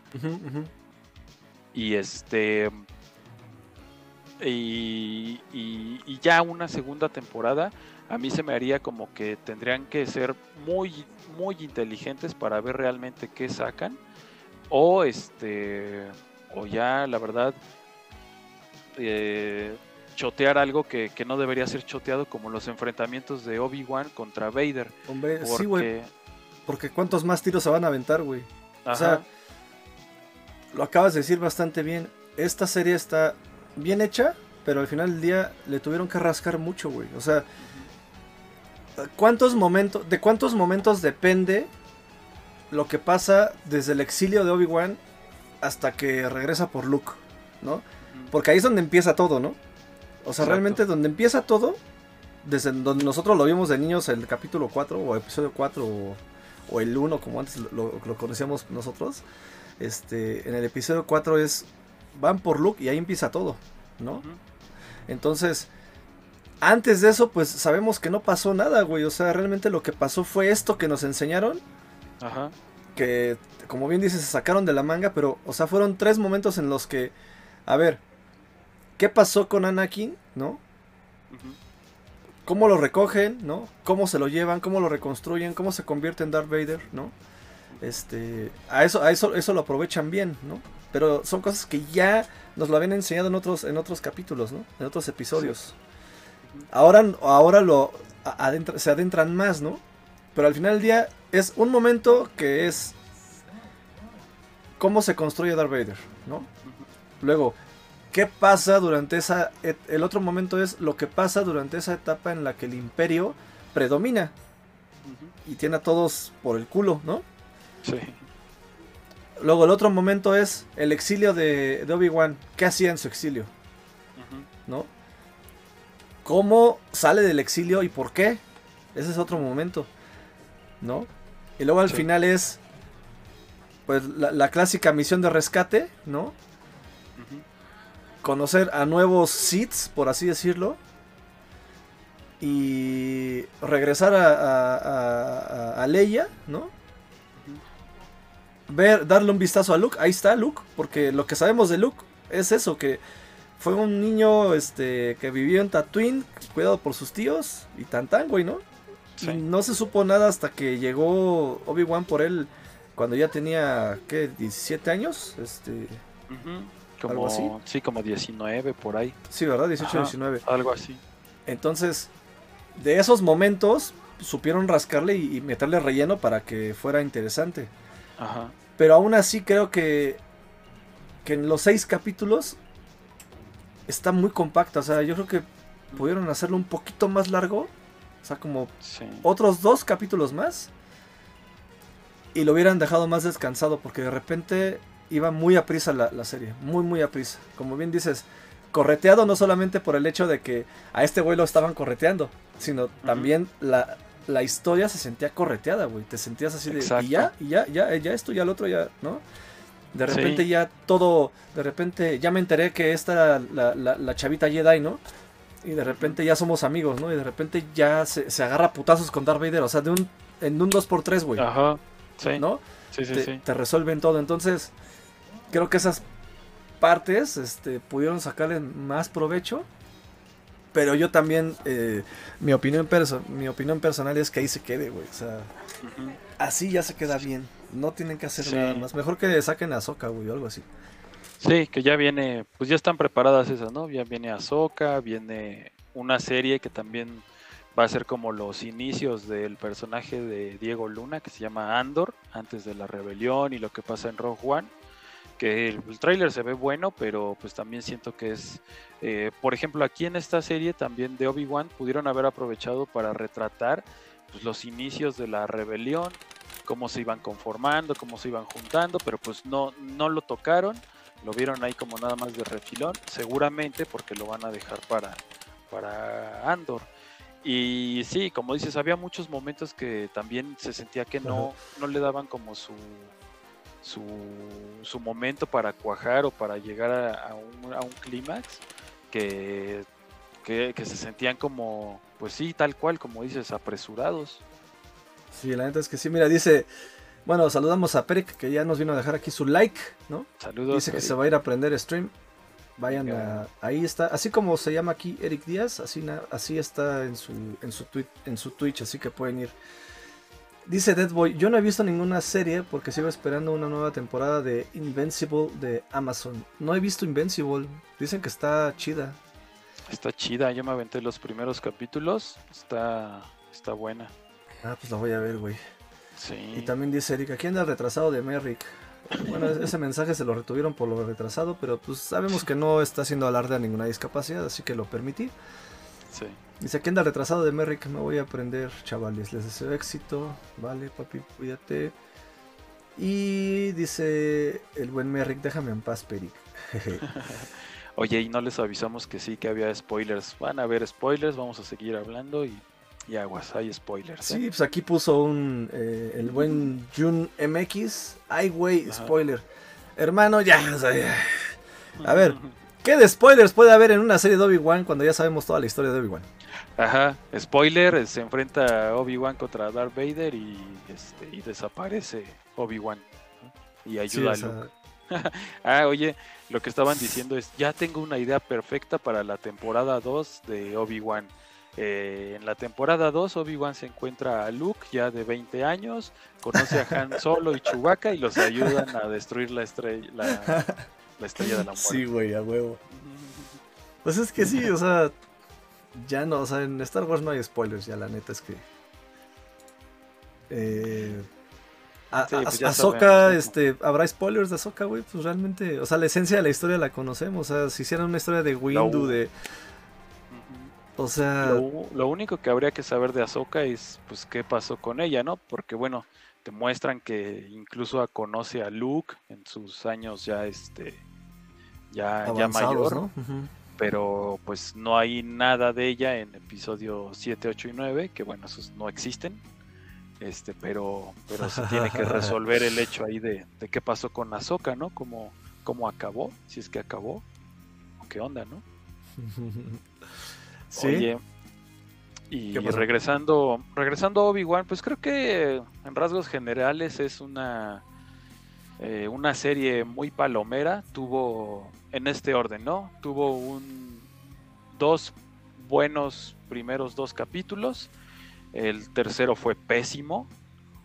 Y este, y, y, ya una segunda temporada, a mí se me haría como que tendrían que ser muy, muy inteligentes para ver realmente qué sacan. O este, o ya, la verdad, eh, chotear algo que, no debería ser choteado, como los enfrentamientos de Obi-Wan contra Vader.
Hombre, porque... sí, güey. Porque cuántos más tiros se van a aventar, güey. O sea, lo acabas de decir bastante bien. Esta serie está bien hecha pero al final del día le tuvieron que rascar mucho, güey. O sea, ¿cuántos momentos, de cuántos momentos depende lo que pasa desde el exilio de Obi-Wan hasta que regresa por Luke, ¿no? Porque ahí es donde empieza todo, ¿no? O sea, realmente donde empieza todo, desde donde nosotros lo vimos de niños, el capítulo 4 o episodio 4 o, el 1, como antes lo, conocíamos nosotros, este, en el episodio 4 es, van por Luke y ahí empieza todo, ¿no? Entonces, antes de eso, pues sabemos que no pasó nada, güey. O sea, realmente lo que pasó fue esto que nos enseñaron. Ajá. Que, como bien dices, se sacaron de la manga, pero, o sea, fueron tres momentos en los que, a ver, ¿qué pasó con Anakin, no? ¿Cómo lo recogen, no? ¿Cómo se lo llevan? ¿Cómo lo reconstruyen? ¿Cómo se convierte en Darth Vader, no? Este, a eso, a eso, eso lo aprovechan bien, ¿no? Pero son cosas que ya nos lo habían enseñado en otros, en otros capítulos, ¿no? En otros episodios. Ahora, ahora lo se adentran más, ¿no? Pero al final del día es un momento que es cómo se construye Darth Vader, ¿no? Luego, ¿qué pasa durante esa... El otro momento es lo que pasa durante esa etapa en la que el imperio predomina y tiene a todos por el culo, ¿no? Sí. Luego el otro momento es el exilio de, de Obi-Wan. ¿Qué hacía en su exilio? ¿No? ¿Cómo sale del exilio y por qué? Ese es otro momento. ¿No? Y luego al final es pues la, clásica misión de rescate, ¿no? Conocer a nuevos Siths, por así decirlo. Y regresar a, a, a Leia, ¿no? Ver, darle un vistazo a Luke. Ahí está Luke, porque lo que sabemos de Luke es eso, que fue un niño este que vivió en Tatooine, cuidado por sus tíos y tan tan, güey, ¿no? no se supo nada hasta que llegó Obi-Wan por él cuando ya tenía, ¿qué? 17 años, este...
como, algo así. Sí, como 19 por ahí.
Sí, ¿verdad? 18, 19.
Algo así.
Entonces, de esos momentos supieron rascarle y meterle relleno para que fuera interesante. Pero aún así creo que, que en los seis capítulos está muy compacta. O sea, yo creo que pudieron hacerlo un poquito más largo. O sea, como otros dos capítulos más. Y lo hubieran dejado más descansado. Porque de repente iba muy a prisa la, la serie. Muy, muy a prisa. Como bien dices, correteado no solamente por el hecho de que a este güey lo estaban correteando. Sino también la, la historia se sentía correteada, güey. Te sentías así de, y ya, y ya, ya, ya esto, ya el otro, ya, ¿no? De repente ya todo, de repente ya me enteré que esta era la, chavita Jedi, ¿no? Y de repente ya somos amigos, ¿no? Y de repente ya se, se agarra putazos con Darth Vader, o sea, de un, en un 2x3, güey. Ajá, sí. ¿No? Sí, sí, te, sí. Te resuelven todo. Entonces, creo que esas partes este, pudieron sacarle más provecho pero yo también, eh, mi, opinión mi opinión personal es que ahí se quede, güey. O sea, así ya se queda bien. No tienen que hacer nada más. Mejor que saquen a Soca, güey, o algo así.
Sí, que ya viene, pues ya están preparadas esas, ¿no? Ya viene Ahsoka, viene una serie que también va a ser como los inicios del personaje de Diego Luna, que se llama Andor, antes de la rebelión y lo que pasa en Rogue One que el, trailer tráiler se ve bueno, pero pues también siento que es, eh, por ejemplo, aquí en esta serie también de Obi-Wan pudieron haber aprovechado para retratar pues, los inicios de la rebelión, cómo se iban conformando, cómo se iban juntando, pero pues no, no lo tocaron, lo vieron ahí como nada más de refilón, seguramente porque lo van a dejar para, para Andor. Y sí, como dices, había muchos momentos que también se sentía que no, no le daban como su, su, su momento para cuajar o para llegar a, un, a un clímax que, que, se sentían como, pues sí, tal cual, como dices, apresurados.
Sí, la neta es que sí, mira, dice, bueno, saludamos a Peric que ya nos vino a dejar aquí su like, ¿no? Saludos. Dice que se va a ir a aprender stream. Vayan a, ahí está, así como se llama aquí Eric Díaz, así, así está en su, en su, tweet, en su Twitch, así que pueden ir Dice Deadboy, yo no he visto ninguna serie porque sigo esperando una nueva temporada de Invincible de Amazon. No he visto Invincible, dicen que está chida.
Está chida, yo me aventé los primeros capítulos, está, está buena.
Ah, pues la voy a ver, güey. Sí. Y también dice Erika, ¿quién anda retrasado de Merrick? Bueno, ese mensaje se lo retuvieron por lo retrasado, pero pues sabemos que no está haciendo alarde a ninguna discapacidad, así que lo permití. Sí. Dice, aquí anda retrasado de Merrick, me voy a aprender, chavales, les deseo éxito. Vale, papi, cuídate. Y dice el buen Merrick, déjame en paz, Peric. *laughs*
Oye, y no les avisamos que sí, que había spoilers. Van a haber spoilers, vamos a seguir hablando y, y aguas, hay spoilers.
¿eh? Sí, pues aquí puso un eh, el buen Jun MX. Ay, güey, spoiler. Hermano, ya, A ver, *laughs* ¿qué de spoilers puede haber en una serie de Obi-Wan cuando ya sabemos toda la historia de Obi-Wan?
Ajá, spoiler, se enfrenta Obi-Wan contra Darth Vader y, este, y desaparece Obi-Wan. Y ayuda a Luke. *laughs* ah, oye, lo que estaban diciendo es, ya tengo una idea perfecta para la temporada 2 de Obi-Wan. Eh, en la temporada 2, Obi-Wan se encuentra a Luke ya de 20 años, conoce a Han *laughs* Solo y Chewbacca y los ayudan a destruir la estrella, la, estrella de la muerte.
Sí, güey, a huevo. Pues es que sí, *laughs* o sea, ya no, o sea, en Star Wars no hay spoilers, ya la neta es que... Eh, a, pues este, ¿habrá spoilers de Ahsoka, güey? Pues realmente, o sea, la esencia de la historia la conocemos. O sea, si hicieran una historia de Windu, de. O sea.
Lo, único que habría que saber de Ahsoka es, pues, qué pasó con ella, ¿no? Porque, bueno, te muestran que incluso conoce a Luke en sus años ya, este. Ya, ya mayor. ¿no? Pero, pues, no hay nada de ella en episodio 7, 8 y 9, que, bueno, esos no existen este, pero, pero se tiene que resolver el hecho ahí de, qué pasó con Azoka, ¿no? Cómo, cómo acabó, si es que acabó, o qué onda, ¿no? *laughs* Sí. Oye, y regresando, regresando a Obi-Wan, pues creo que en rasgos generales es una, eh, una serie muy palomera. Tuvo, en este orden, ¿no? Tuvo un dos buenos primeros dos capítulos el tercero fue pésimo,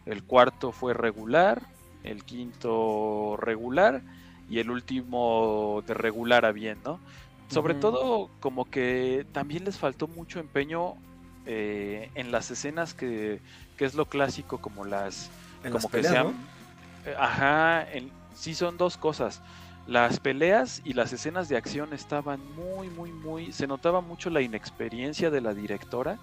el cuarto fue regular, el quinto regular y el último de regular a bien, ¿no? Sobre todo como que también les faltó mucho empeño eh, en las escenas que, que, es lo clásico como las como que sean ajá sí son dos cosas las peleas y las escenas de acción estaban muy muy muy se notaba mucho la inexperiencia de la directora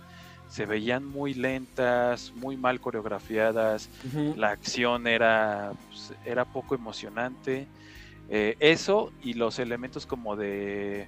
se veían muy lentas, muy mal coreografiadas, la acción era, pues, era poco emocionante. Eh, eso y los elementos como de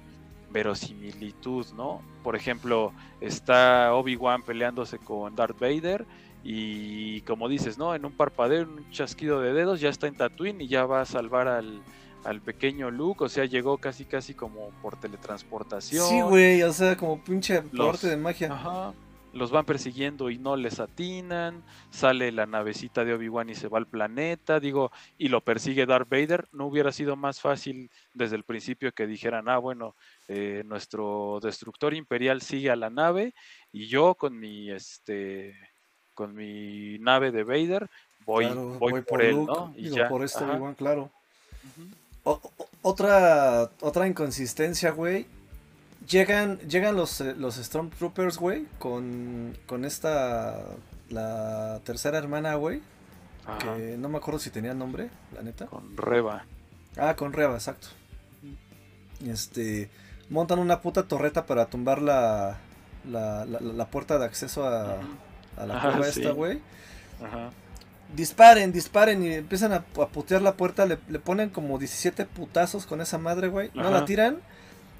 verosimilitud, ¿no? Por ejemplo, está Obi-Wan peleándose con Darth Vader y como dices, ¿no? En un parpadeo, un chasquido de dedos, ya está en Tatooine y ya va a salvar al, al pequeño Luke, o sea, llegó casi casi como por teletransportación.
Sí, güey, o sea, como pinche porte de magia.
Ajá los van persiguiendo y no les atinan, sale la navecita de Obi-Wan y se va al planeta, digo, y lo persigue Darth Vader, no hubiera sido más fácil desde el principio que dijeran, ah, bueno, eh, nuestro destructor imperial sigue a la nave y yo con mi, este, con mi nave de Vader voy, voy, por, él, ¿no?
Y ya. por esto claro. otra, otra inconsistencia, güey, Llegan, llegan los, eh, los Stormtroopers, güey, con, con esta, la tercera hermana, güey. Que no me acuerdo si tenía nombre, la neta.
Con Reba.
Ah, con Reba, exacto. Este, montan una puta torreta para tumbar la, la, la, puerta de acceso a, a la cueva esta, güey. Ajá. Disparen, disparen y empiezan a, putear la puerta. Le, le, ponen como 17 putazos con esa madre, güey. No la tiran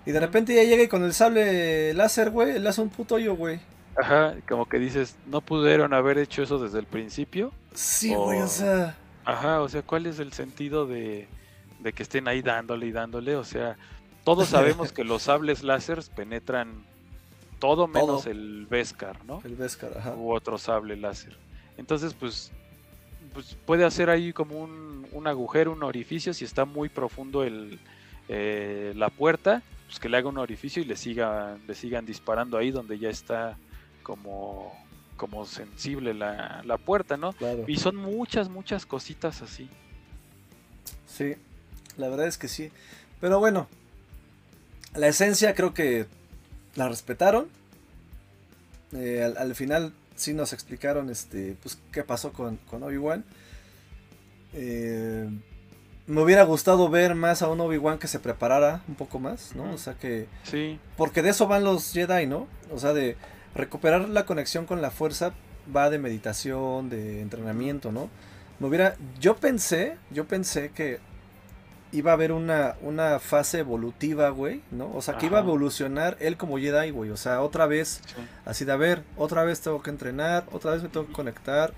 y de repente ya llega y con el sable láser, güey, le hace un puto hoyo, güey.
Ajá, como que dices, ¿no pudieron haber hecho eso desde el principio?
Sí, güey, o... sea...
Ajá, o sea, ¿cuál es el sentido de, de que estén ahí dándole y dándole? O sea, todos *laughs* sabemos que los sables láser penetran todo menos el Beskar, ¿no?
El Beskar, ajá.
U otro sable láser. Entonces, pues, pues puede hacer ahí como un, un agujero, un orificio, si está muy profundo el, eh, la puerta pues, que le haga un orificio y le sigan, le sigan disparando ahí donde ya está como, como sensible la, puerta, ¿no? Y son muchas, muchas cositas así.
Sí, la verdad es que sí. Pero bueno, la esencia creo que la respetaron. Eh, al, final sí nos explicaron este, pues, qué pasó con, con Obi-Wan. Eh, me hubiera gustado ver más a un Obi-Wan que se preparara un poco más, ¿no? O sea que...
Sí.
Porque de eso van los Jedi, ¿no? O sea, de recuperar la conexión con la fuerza va de meditación, de entrenamiento, ¿no? Me hubiera... Yo pensé, yo pensé que iba a haber una, una fase evolutiva, güey, ¿no? O sea, que iba a evolucionar él como Jedi, güey. O sea, otra vez, así de, a ver, otra vez tengo que entrenar, otra vez me tengo que conectar.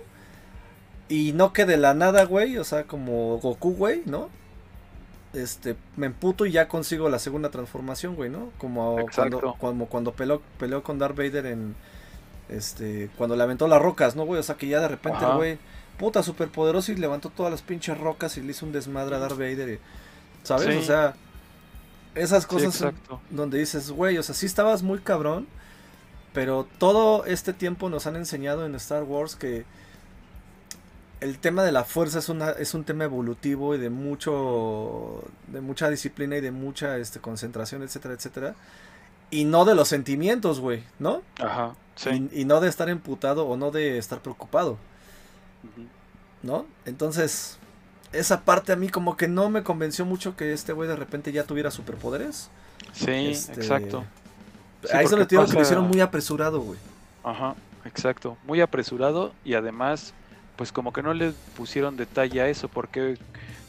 Y no que de la nada, güey, o sea, como Goku, güey, ¿no? Este, me emputo y ya consigo la segunda transformación, güey, ¿no? Como cuando, cuando, cuando peleó, peleó con Darth Vader en, este, cuando le aventó las rocas, ¿no, güey? O sea, que ya de repente güey, puta, super poderoso y levantó todas las pinches rocas y le hizo un desmadre a Darth Vader. Y, ¿Sabes? O sea, esas cosas donde dices, güey, o sea, sí estabas muy cabrón, pero todo este tiempo nos han enseñado en Star Wars que el tema de la fuerza es, una, es un tema evolutivo y de mucho de mucha disciplina y de mucha este, concentración, etcétera, etcétera. Y no de los sentimientos, güey, ¿no?
Ajá, sí.
Y, no de estar emputado o no de estar preocupado. ¿No? Entonces, esa parte a mí como que no me convenció mucho que este güey de repente ya tuviera superpoderes.
Sí, este, exacto.
ahí se lo digo que lo hicieron muy apresurado, güey.
Ajá, exacto. Muy apresurado y además, pues como que no le pusieron detalle a eso, porque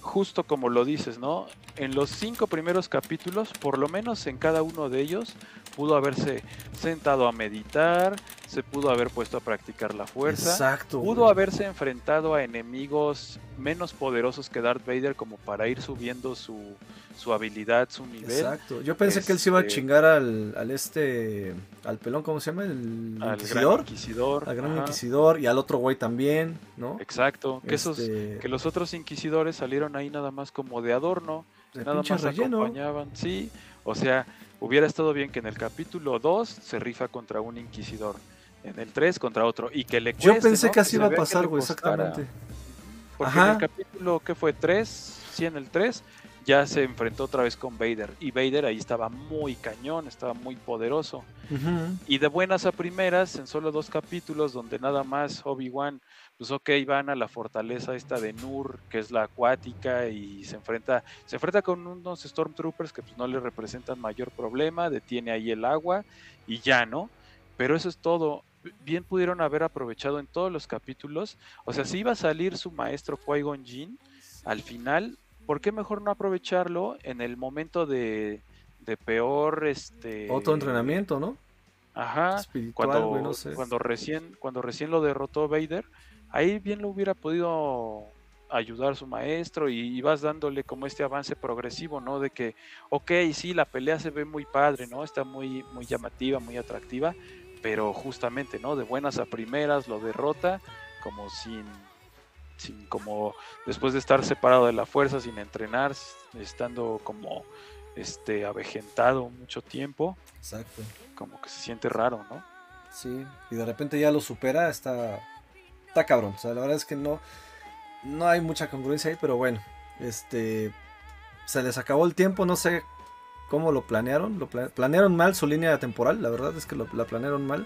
justo como lo dices, ¿no? En los cinco primeros capítulos, por lo menos en cada uno de ellos, pudo haberse sentado a meditar, se pudo haber puesto a practicar la fuerza,
Exacto,
pudo haberse enfrentado a enemigos menos poderosos que Darth Vader como para ir subiendo su, su habilidad, su nivel.
Exacto. Yo pensé que él se iba a este chingar al, al este al pelón, ¿cómo se llama? El
al inquisidor. Gran inquisidor.
Al gran inquisidor y al otro güey también, ¿no?
Exacto. Que esos este que los otros inquisidores salieron ahí nada más como de adorno, nada más acompañaban, sí. O sea, Hubiera estado bien que en el capítulo 2 se rifa contra un inquisidor, en el 3 contra otro, y que le cueste,
Yo pensé que así iba a pasar, güey, exactamente.
Porque en el capítulo, que fue? 3, sí, en el 3, ya se enfrentó otra vez con Vader. Y Vader ahí estaba muy cañón, estaba muy poderoso. Y de buenas a primeras, en solo dos capítulos, donde nada más Obi-Wan pues ok, van a la fortaleza esta de Nur, que es la acuática, y se enfrenta, se enfrenta con unos Stormtroopers que pues no le representan mayor problema, detiene ahí el agua y ya, ¿no? Pero eso es todo. Bien pudieron haber aprovechado en todos los capítulos. O sea, si iba a salir su maestro Qui-Gon Jinn al final, ¿por qué mejor no aprovecharlo en el momento de, de peor este
otro entrenamiento, ¿no?
Ajá, cuando, cuando recién cuando recién lo derrotó Vader, ahí bien lo hubiera podido ayudar su maestro y, vas dándole como este avance progresivo, ¿no? De que, ok, sí, la pelea se ve muy padre, ¿no? Está muy, muy llamativa, muy atractiva, pero justamente, ¿no? De buenas a primeras lo derrota como sin, sin como después de estar separado de la fuerza, sin entrenar, estando como este avejentado mucho tiempo.
Exacto.
Como que se siente raro, ¿no?
Sí, y de repente ya lo supera, está está cabrón. O sea, la verdad es que no, no hay mucha congruencia ahí, pero bueno, este, se les acabó el tiempo, no sé cómo lo planearon, lo planearon mal su línea temporal, la verdad es que lo, la planearon mal.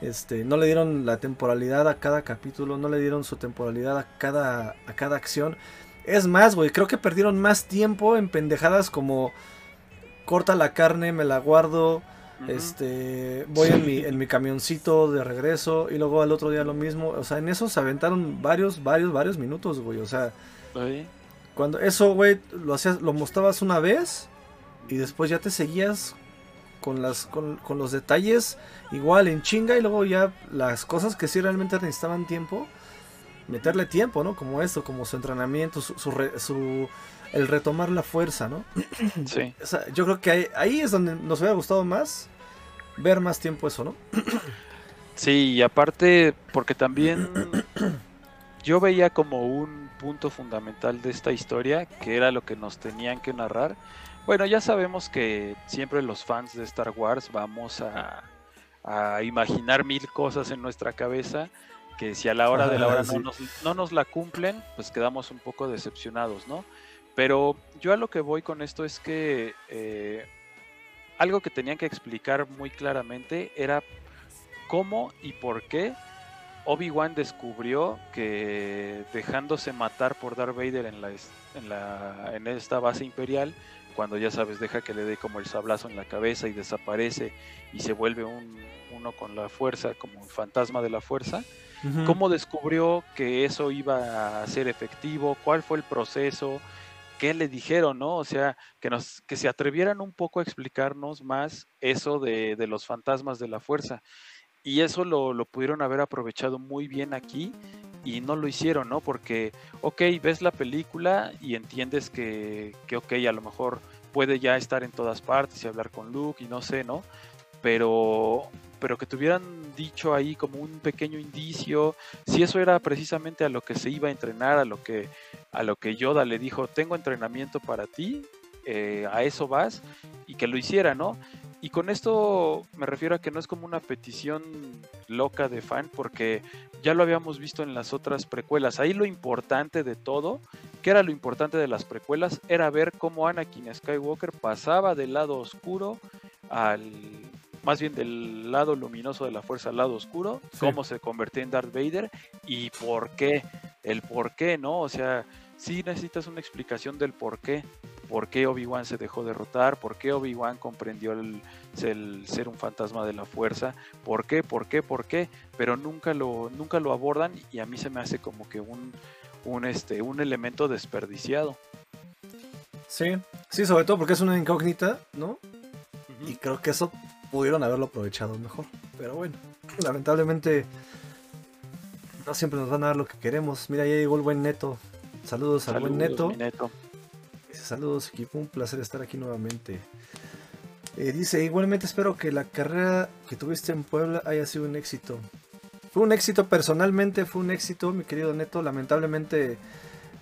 Este, no le dieron la temporalidad a cada capítulo, no le dieron su temporalidad a cada, a cada acción. Es más, güey, creo que perdieron más tiempo en pendejadas como corta la carne, me la guardo, este, voy en mi, en mi camioncito de regreso y luego al otro día lo mismo. O sea, en eso se aventaron varios, varios, varios minutos, güey. O sea, cuando eso, güey, lo hacías, lo mostrabas una vez y después ya te seguías con las, con, los detalles igual en chinga y luego ya las cosas que sí realmente necesitaban tiempo, meterle tiempo, ¿no? Como esto, como su entrenamiento, su, su el retomar la fuerza, ¿no? *clears throat*
Sí.
yo creo que ahí, es donde nos hubiera gustado más ver más tiempo eso, ¿no? *clears throat*
Sí, y aparte, porque también yo veía como un punto fundamental de esta historia, que era lo que nos tenían que narrar. Bueno, ya sabemos que siempre los fans de Star Wars vamos a, imaginar mil cosas en nuestra cabeza, que si a la hora de la hora no, nos, no nos la cumplen, pues quedamos un poco decepcionados, ¿no? Pero yo a lo que voy con esto es que eh, algo que tenían que explicar muy claramente era cómo y por qué Obi-Wan descubrió que dejándose matar por Darth Vader en, la, en, la, en esta base imperial, cuando ya sabes, deja que le dé como el sablazo en la cabeza y desaparece y se vuelve un, uno con la fuerza, como un fantasma de la fuerza. ¿Cómo descubrió que eso iba a ser efectivo? ¿Cuál fue el proceso? ¿Qué le dijeron, no? O sea, que, nos, que se atrevieran un poco a explicarnos más eso de, de los fantasmas de la fuerza. Y eso lo, lo, pudieron haber aprovechado muy bien aquí y no lo hicieron, ¿no? Porque, ok, ves la película y entiendes que, que, ok, a lo mejor puede ya estar en todas partes y hablar con Luke y no sé, ¿no? Pero, pero que te hubieran dicho ahí como un pequeño indicio, si eso era precisamente a lo que se iba a entrenar, a lo que, a lo que Yoda le dijo, tengo entrenamiento para ti, eh, a eso vas, y que lo hiciera, ¿no? Y con esto me refiero a que no es como una petición loca de fan, porque ya lo habíamos visto en las otras precuelas. Ahí lo importante de todo, que era lo importante de las precuelas, era ver cómo Anakin Skywalker pasaba del lado oscuro al más bien del lado luminoso de la fuerza al lado oscuro, cómo se convertía en Darth Vader y por qué, el por qué, ¿no? O sea, sí necesitas una explicación del por qué, por qué Obi-Wan se dejó derrotar, por qué Obi-Wan comprendió el, ser un fantasma de la fuerza, por qué, por qué, por qué, pero nunca lo, nunca lo abordan y a mí se me hace como que un, un, este, un elemento desperdiciado.
Sí, sí, sobre todo porque es una incógnita, ¿no? Y creo que eso pudieron haberlo aprovechado mejor. Pero bueno, lamentablemente no siempre nos van a dar lo que queremos. Mira, ya llegó el buen Neto. Saludos, al buen Neto. Saludos, equipo. Un placer estar aquí nuevamente. Eh, dice, igualmente espero que la carrera que tuviste en Puebla haya sido un éxito. Fue un éxito personalmente, fue un éxito, mi querido Neto. Lamentablemente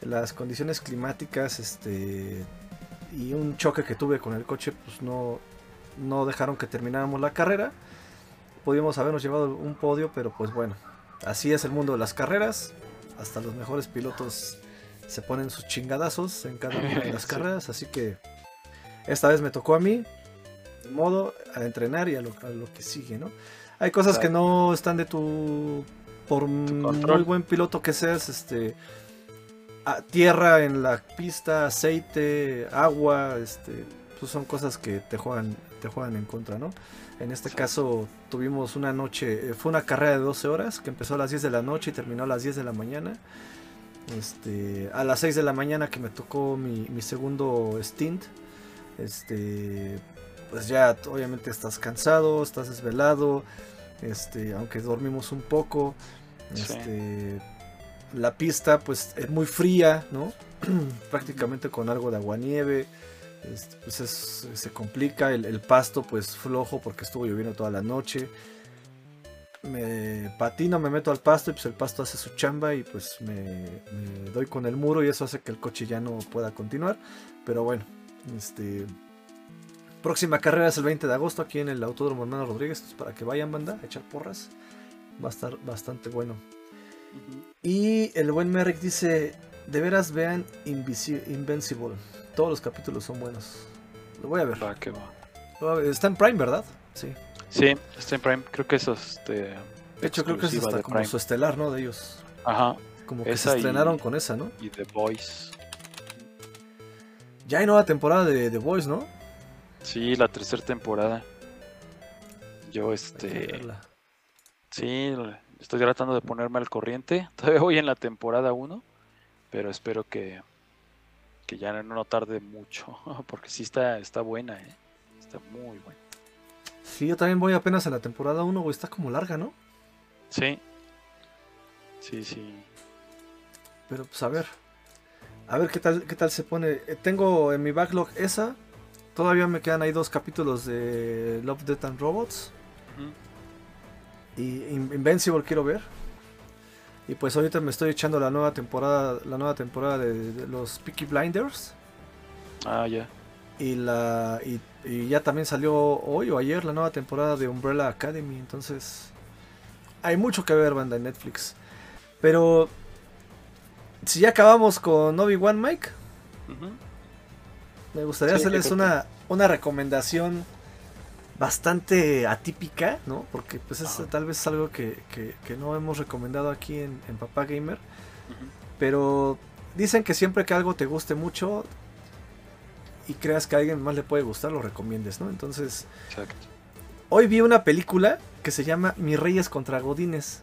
las condiciones climáticas este, y un choque que tuve con el coche, pues no, no dejaron que termináramos la carrera. Podíamos habernos llevado un podio, pero pues bueno, así es el mundo de las carreras. Hasta los mejores pilotos se ponen sus chingadazos en cada una de las *laughs* carreras, así que esta vez me tocó a mí, de modo, a entrenar y a lo, que sigue, ¿no? Hay cosas que no están de tu... Por muy buen piloto que seas, este... tierra en la pista, aceite, agua, este, pues son cosas que te juegan te juegan en contra, ¿no? En este caso tuvimos una noche, eh, fue una carrera de 12 horas que empezó a las 10 de la noche y terminó a las 10 de la mañana. Este, a las 6 de la mañana que me tocó mi, segundo stint, este, pues ya obviamente estás cansado, estás desvelado, este, aunque dormimos un poco, este, la pista pues es muy fría, ¿no? *clears throat* Prácticamente con algo de agua nieve este, pues se complica. El, pasto, pues flojo porque estuvo lloviendo toda la noche. Me patino, me meto al pasto y pues el pasto hace su chamba y pues me, doy con el muro y eso hace que el coche ya no pueda continuar. Pero bueno, este. Próxima carrera es el 20 de agosto aquí en el Autódromo Hermano Rodríguez. Pues, para que vayan, banda, a echar porras. Va a estar bastante bueno. Y el buen Merrick dice: De veras vean Invincible. Todos los capítulos son buenos. Lo voy a ver. Está en Prime, ¿verdad?
Sí. Sí, está en Prime. Creo que eso es este,
de... hecho, creo que es hasta como su estelar, ¿no? De ellos.
Ajá.
Como que se estrenaron con esa, ¿no?
Y The Voice.
Ya hay nueva temporada de The Voice, ¿no?
Sí, la tercera temporada. Yo, este. Sí, estoy tratando de ponerme al corriente. *laughs* Todavía voy en la temporada 1. Pero espero que, que ya no tarde mucho, *laughs* porque sí está, está buena, ¿eh? está muy buena.
Sí, yo también voy apenas a la temporada 1, está como larga, ¿no?
Sí, sí, sí.
Pero pues a ver, a ver qué tal, qué tal se pone. Eh, tengo en mi backlog esa, todavía me quedan ahí dos capítulos de Love, Death and Robots. Y Invincible quiero ver. Y pues ahorita me estoy echando la nueva temporada, la nueva temporada de, los Peaky Blinders.
Ah, ya.
Y la y, ya también salió hoy o ayer la nueva temporada de Umbrella Academy, entonces hay mucho que ver banda en Netflix. Pero si ya acabamos con Obi-Wan Mike, me gustaría hacerles una, una recomendación bastante atípica, ¿no? Porque pues es tal vez algo que, no hemos recomendado aquí en, Papá Gamer. Pero dicen que siempre que algo te guste mucho y creas que a alguien más le puede gustar, lo recomiendes, ¿no? Entonces, hoy vi una película que se llama Mi Reyes contra Godines.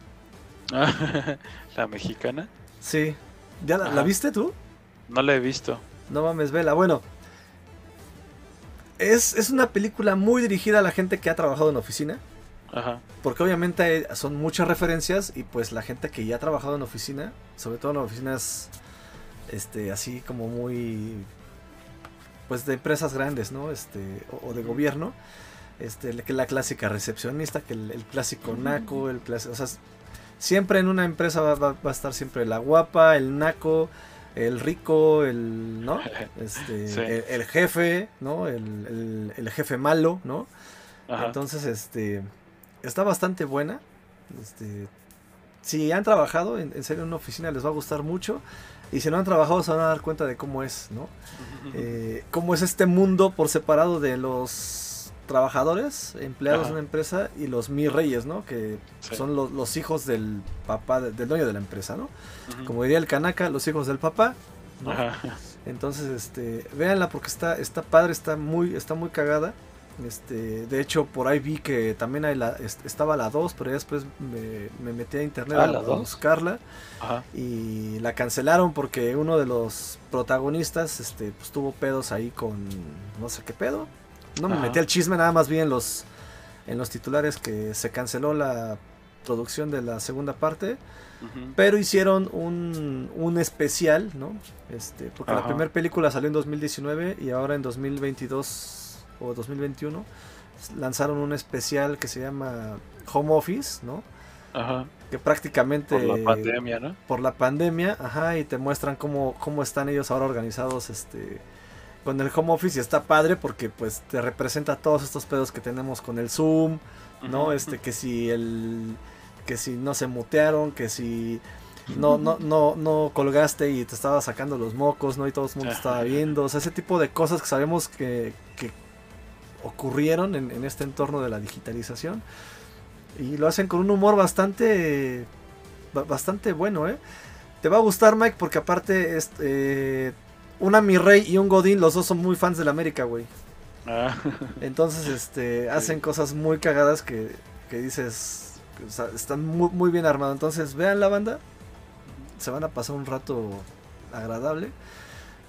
*laughs*
¿La mexicana?
Sí. ¿Ya la, viste tú?
No la he visto.
No mames, vela. Bueno, es, es, una película muy dirigida a la gente que ha trabajado en oficina. Ajá. Porque obviamente son muchas referencias y pues la gente que ya ha trabajado en oficina, sobre todo en oficinas este, así como muy pues de empresas grandes, ¿no? Este, o, de gobierno, este, que la clásica recepcionista, que el, clásico naco, el clásico, o sea, siempre en una empresa va, a estar siempre la guapa, el naco, el rico, el, ¿no? *laughs* Este, el, jefe, ¿no? El, el, jefe malo, ¿no? Entonces, este, está bastante buena. Este, si han trabajado en, en serio en una oficina les va a gustar mucho. Y si no han trabajado se van a dar cuenta de cómo es, ¿no? Eh, cómo es este mundo por separado de los trabajadores, empleados de una empresa y los mi reyes, ¿no? Que son los hijos del papá, del dueño de la empresa, ¿no? Como diría el Kanaka, los hijos del papá. Entonces, este, véanla porque está, está padre, está muy, está muy cagada. Este, de hecho, por ahí vi que también hay la, estaba la 2, pero después me, metí a internet ah, a, buscarla y la cancelaron porque uno de los protagonistas este, pues, tuvo pedos ahí con no sé qué pedo. No me metí al chisme, nada más vi en los, en los titulares que se canceló la producción de la segunda parte. Pero hicieron un, un, especial, ¿no? Este, porque la primera película salió en 2019 y ahora en 2022 o 2021 lanzaron un especial que se llama Home Office, ¿no? Ajá. Que prácticamente...
Por la pandemia, ¿no?
Por la pandemia, ajá, y te muestran cómo, cómo están ellos ahora organizados este, con el home office y está padre porque pues te representa todos estos pedos que tenemos con el Zoom, ¿no? Este, que si el... que si no se mutearon, que si no, no, no, no colgaste y te estaba sacando los mocos, ¿no? Y todo el mundo estaba viendo. O sea, ese tipo de cosas que sabemos que, que ocurrieron en, este entorno de la digitalización. Y lo hacen con un humor bastante, bastante bueno, ¿eh? Te va a gustar, Mike, porque aparte, este, una Mi Rey y un Godín, los dos son muy fans del América, güey. Ah. Entonces, este, *laughs* hacen cosas muy cagadas que, que dices, están muy, muy bien armados. Entonces, vean la banda, se van a pasar un rato agradable.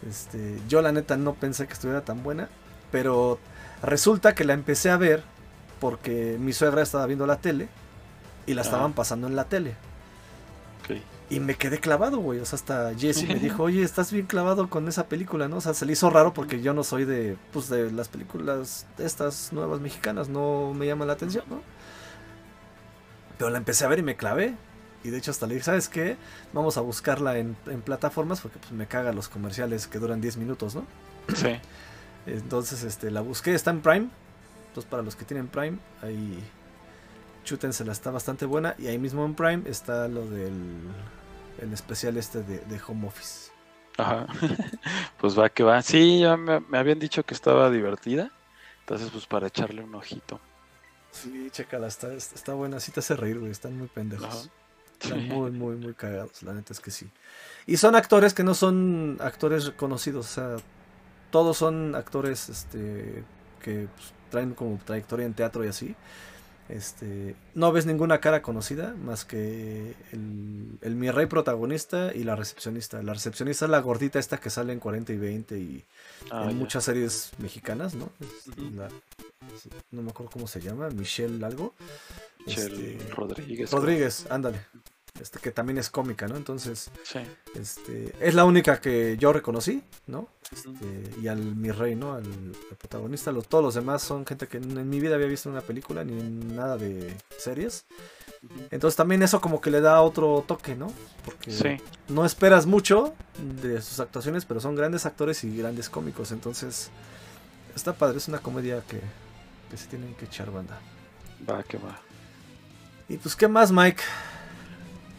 Este, yo la neta no pensé que estuviera tan buena, pero Resulta que la empecé a ver porque mi suegra estaba viendo la tele y la estaban pasando en la tele. Y me quedé clavado, güey. O sea, hasta Jesse me *laughs* dijo, oye, estás bien clavado con esa película, ¿no? O sea, se le hizo raro porque yo no soy de, pues, de las películas estas nuevas mexicanas, no me llama la atención, ¿no? Pero la empecé a ver y me clavé. Y de hecho hasta le dije, ¿sabes qué? Vamos a buscarla en, en plataformas porque pues me caga los comerciales que duran 10 minutos, ¿no? Sí. *clears throat* Entonces, este, la busqué, está en Prime. Entonces, para los que tienen Prime, ahí chútensela, está bastante buena. Y ahí mismo en Prime está lo del el especial este de, Home Office.
Ajá. *laughs* pues va que va. Sí, ya me, habían dicho que estaba divertida. Entonces, pues para echarle un ojito.
Sí, chécala, está, está buena. Sí te hace reír, güey. Están muy pendejos. Están muy, muy, muy cagados. La neta es que sí. Y son actores que no son actores conocidos. O sea, todos son actores este, que pues, traen como trayectoria en teatro y así. Este, no ves ninguna cara conocida más que el, el mi rey protagonista y la recepcionista. La recepcionista es la gordita esta que sale en 40 y 20 y ah, en muchas series mexicanas, ¿no? no me acuerdo cómo se llama, Michelle algo.
Michelle este, Rodríguez.
Rodríguez, ándale. Este, que también es cómica, ¿no? Entonces, este, es la única que yo reconocí, ¿no? Este, y al mi rey, ¿no? Al, protagonista. todos los demás son gente que en, mi vida había visto una película ni nada de series. Entonces también eso como que le da otro toque, ¿no? Porque no esperas mucho de sus actuaciones, pero son grandes actores y grandes cómicos. Entonces, está padre, es una comedia que, que se tienen que echar banda.
Va, que va.
Y pues, ¿qué más, Mike?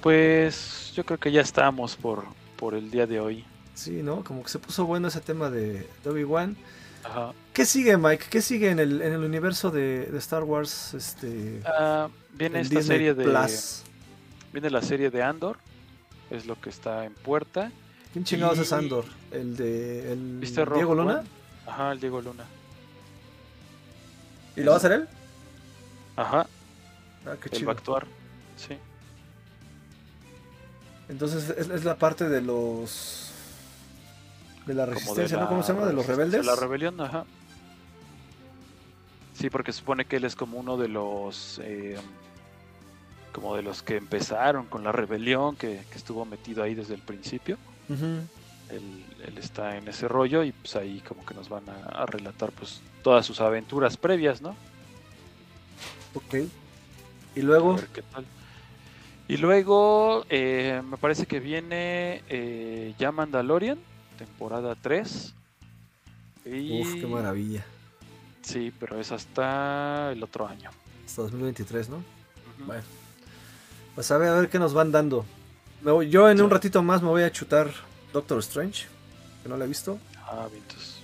Pues yo creo que ya estamos por, por el día de hoy.
Sí, ¿no? Como que se puso bueno ese tema de, Obi-Wan. Ajá. ¿Qué sigue, Mike? ¿Qué sigue en el, en el universo de, Star Wars? Este,
ah, viene esta serie de. Viene la serie de Andor. Es lo que está en puerta.
¿Quién chingados es Andor? ¿El de el Diego Luna?
Ajá, el Diego Luna.
¿Y lo va a hacer él?
Ajá. Ah, qué chido. va a actuar, sí.
Entonces es, la parte de los. De la resistencia, ¿no? ¿Cómo se llama? ¿De los rebeldes? De
la rebelión, ajá. Sí, porque supone que él es como uno de los. Eh, como de los que empezaron con la rebelión, que, estuvo metido ahí desde el principio. él, está en ese rollo y pues ahí como que nos van a, relatar pues todas sus aventuras previas, ¿no?
Ok. Y luego...
Y luego eh, me parece que viene eh, ya Mandalorian, temporada 3.
Y... Uf, qué maravilla.
Sí, pero es hasta el otro año.
Hasta 2023, ¿no? Bueno. Pues a ver, a ver qué nos van dando. yo en un ratito más me voy a chutar Doctor Strange, que no la he visto.
Ah, vientos.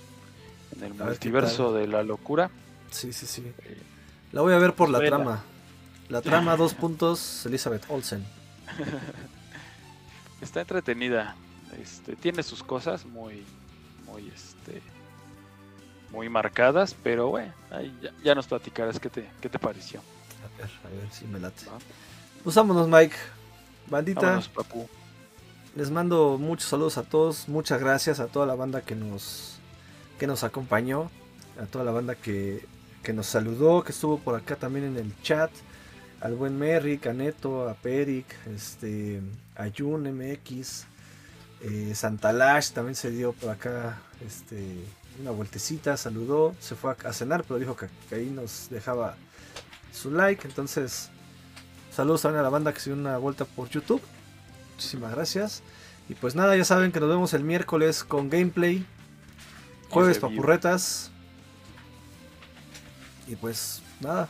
En el multiverso de la locura.
Sí, sí, sí. La voy a ver por la trama. La trama, dos puntos, Elizabeth Olsen. *laughs*
Está entretenida. Este, tiene sus cosas muy, muy, este, muy marcadas, pero bueno, ya, nos platicarás qué te, qué te pareció.
A ver, a ver si me late. Pues vámonos, Mike. Bandita. Les mando muchos saludos a todos. Muchas gracias a toda la banda que nos, que nos acompañó. A toda la banda que, que nos saludó, que estuvo por acá también en el chat. Al buen Merrick, a Neto, a Peric, este, a Jun MX. Eh, Santalash también se dio por acá este, una vueltecita, saludó, se fue a, cenar, pero dijo que, que ahí nos dejaba su like. Entonces, Saludos también a la banda que se dio una vuelta por YouTube. Muchísimas gracias. Y pues nada, ya saben que nos vemos el miércoles con gameplay. Jueves papurretas. Y pues nada.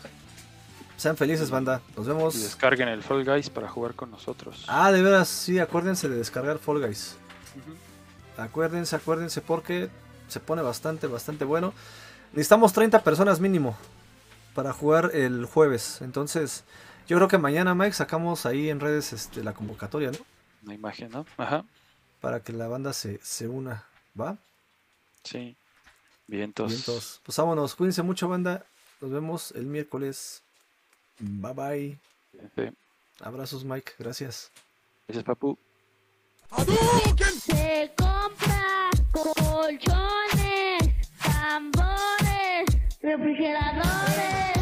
Sean felices, banda. Nos vemos.
Y descarguen el Fall Guys para jugar con nosotros.
Ah, de veras, sí, acuérdense de descargar Fall Guys. Acuérdense, acuérdense porque se pone bastante, bastante bueno. Necesitamos 30 personas mínimo para jugar el jueves. Entonces, yo creo que mañana, Mike, sacamos ahí en redes este, la convocatoria, ¿no?
La imagen, ¿no? Ajá.
Para que la banda se, se una, ¿va?
Sí. Vientos. Vientos.
Pues vámonos, cuídense mucho, banda. Nos vemos el miércoles. Bye bye. Sí. Abrazos, Mike. Gracias.
Gracias, Papu.
Se compra colchones, tambores, refrigeradores.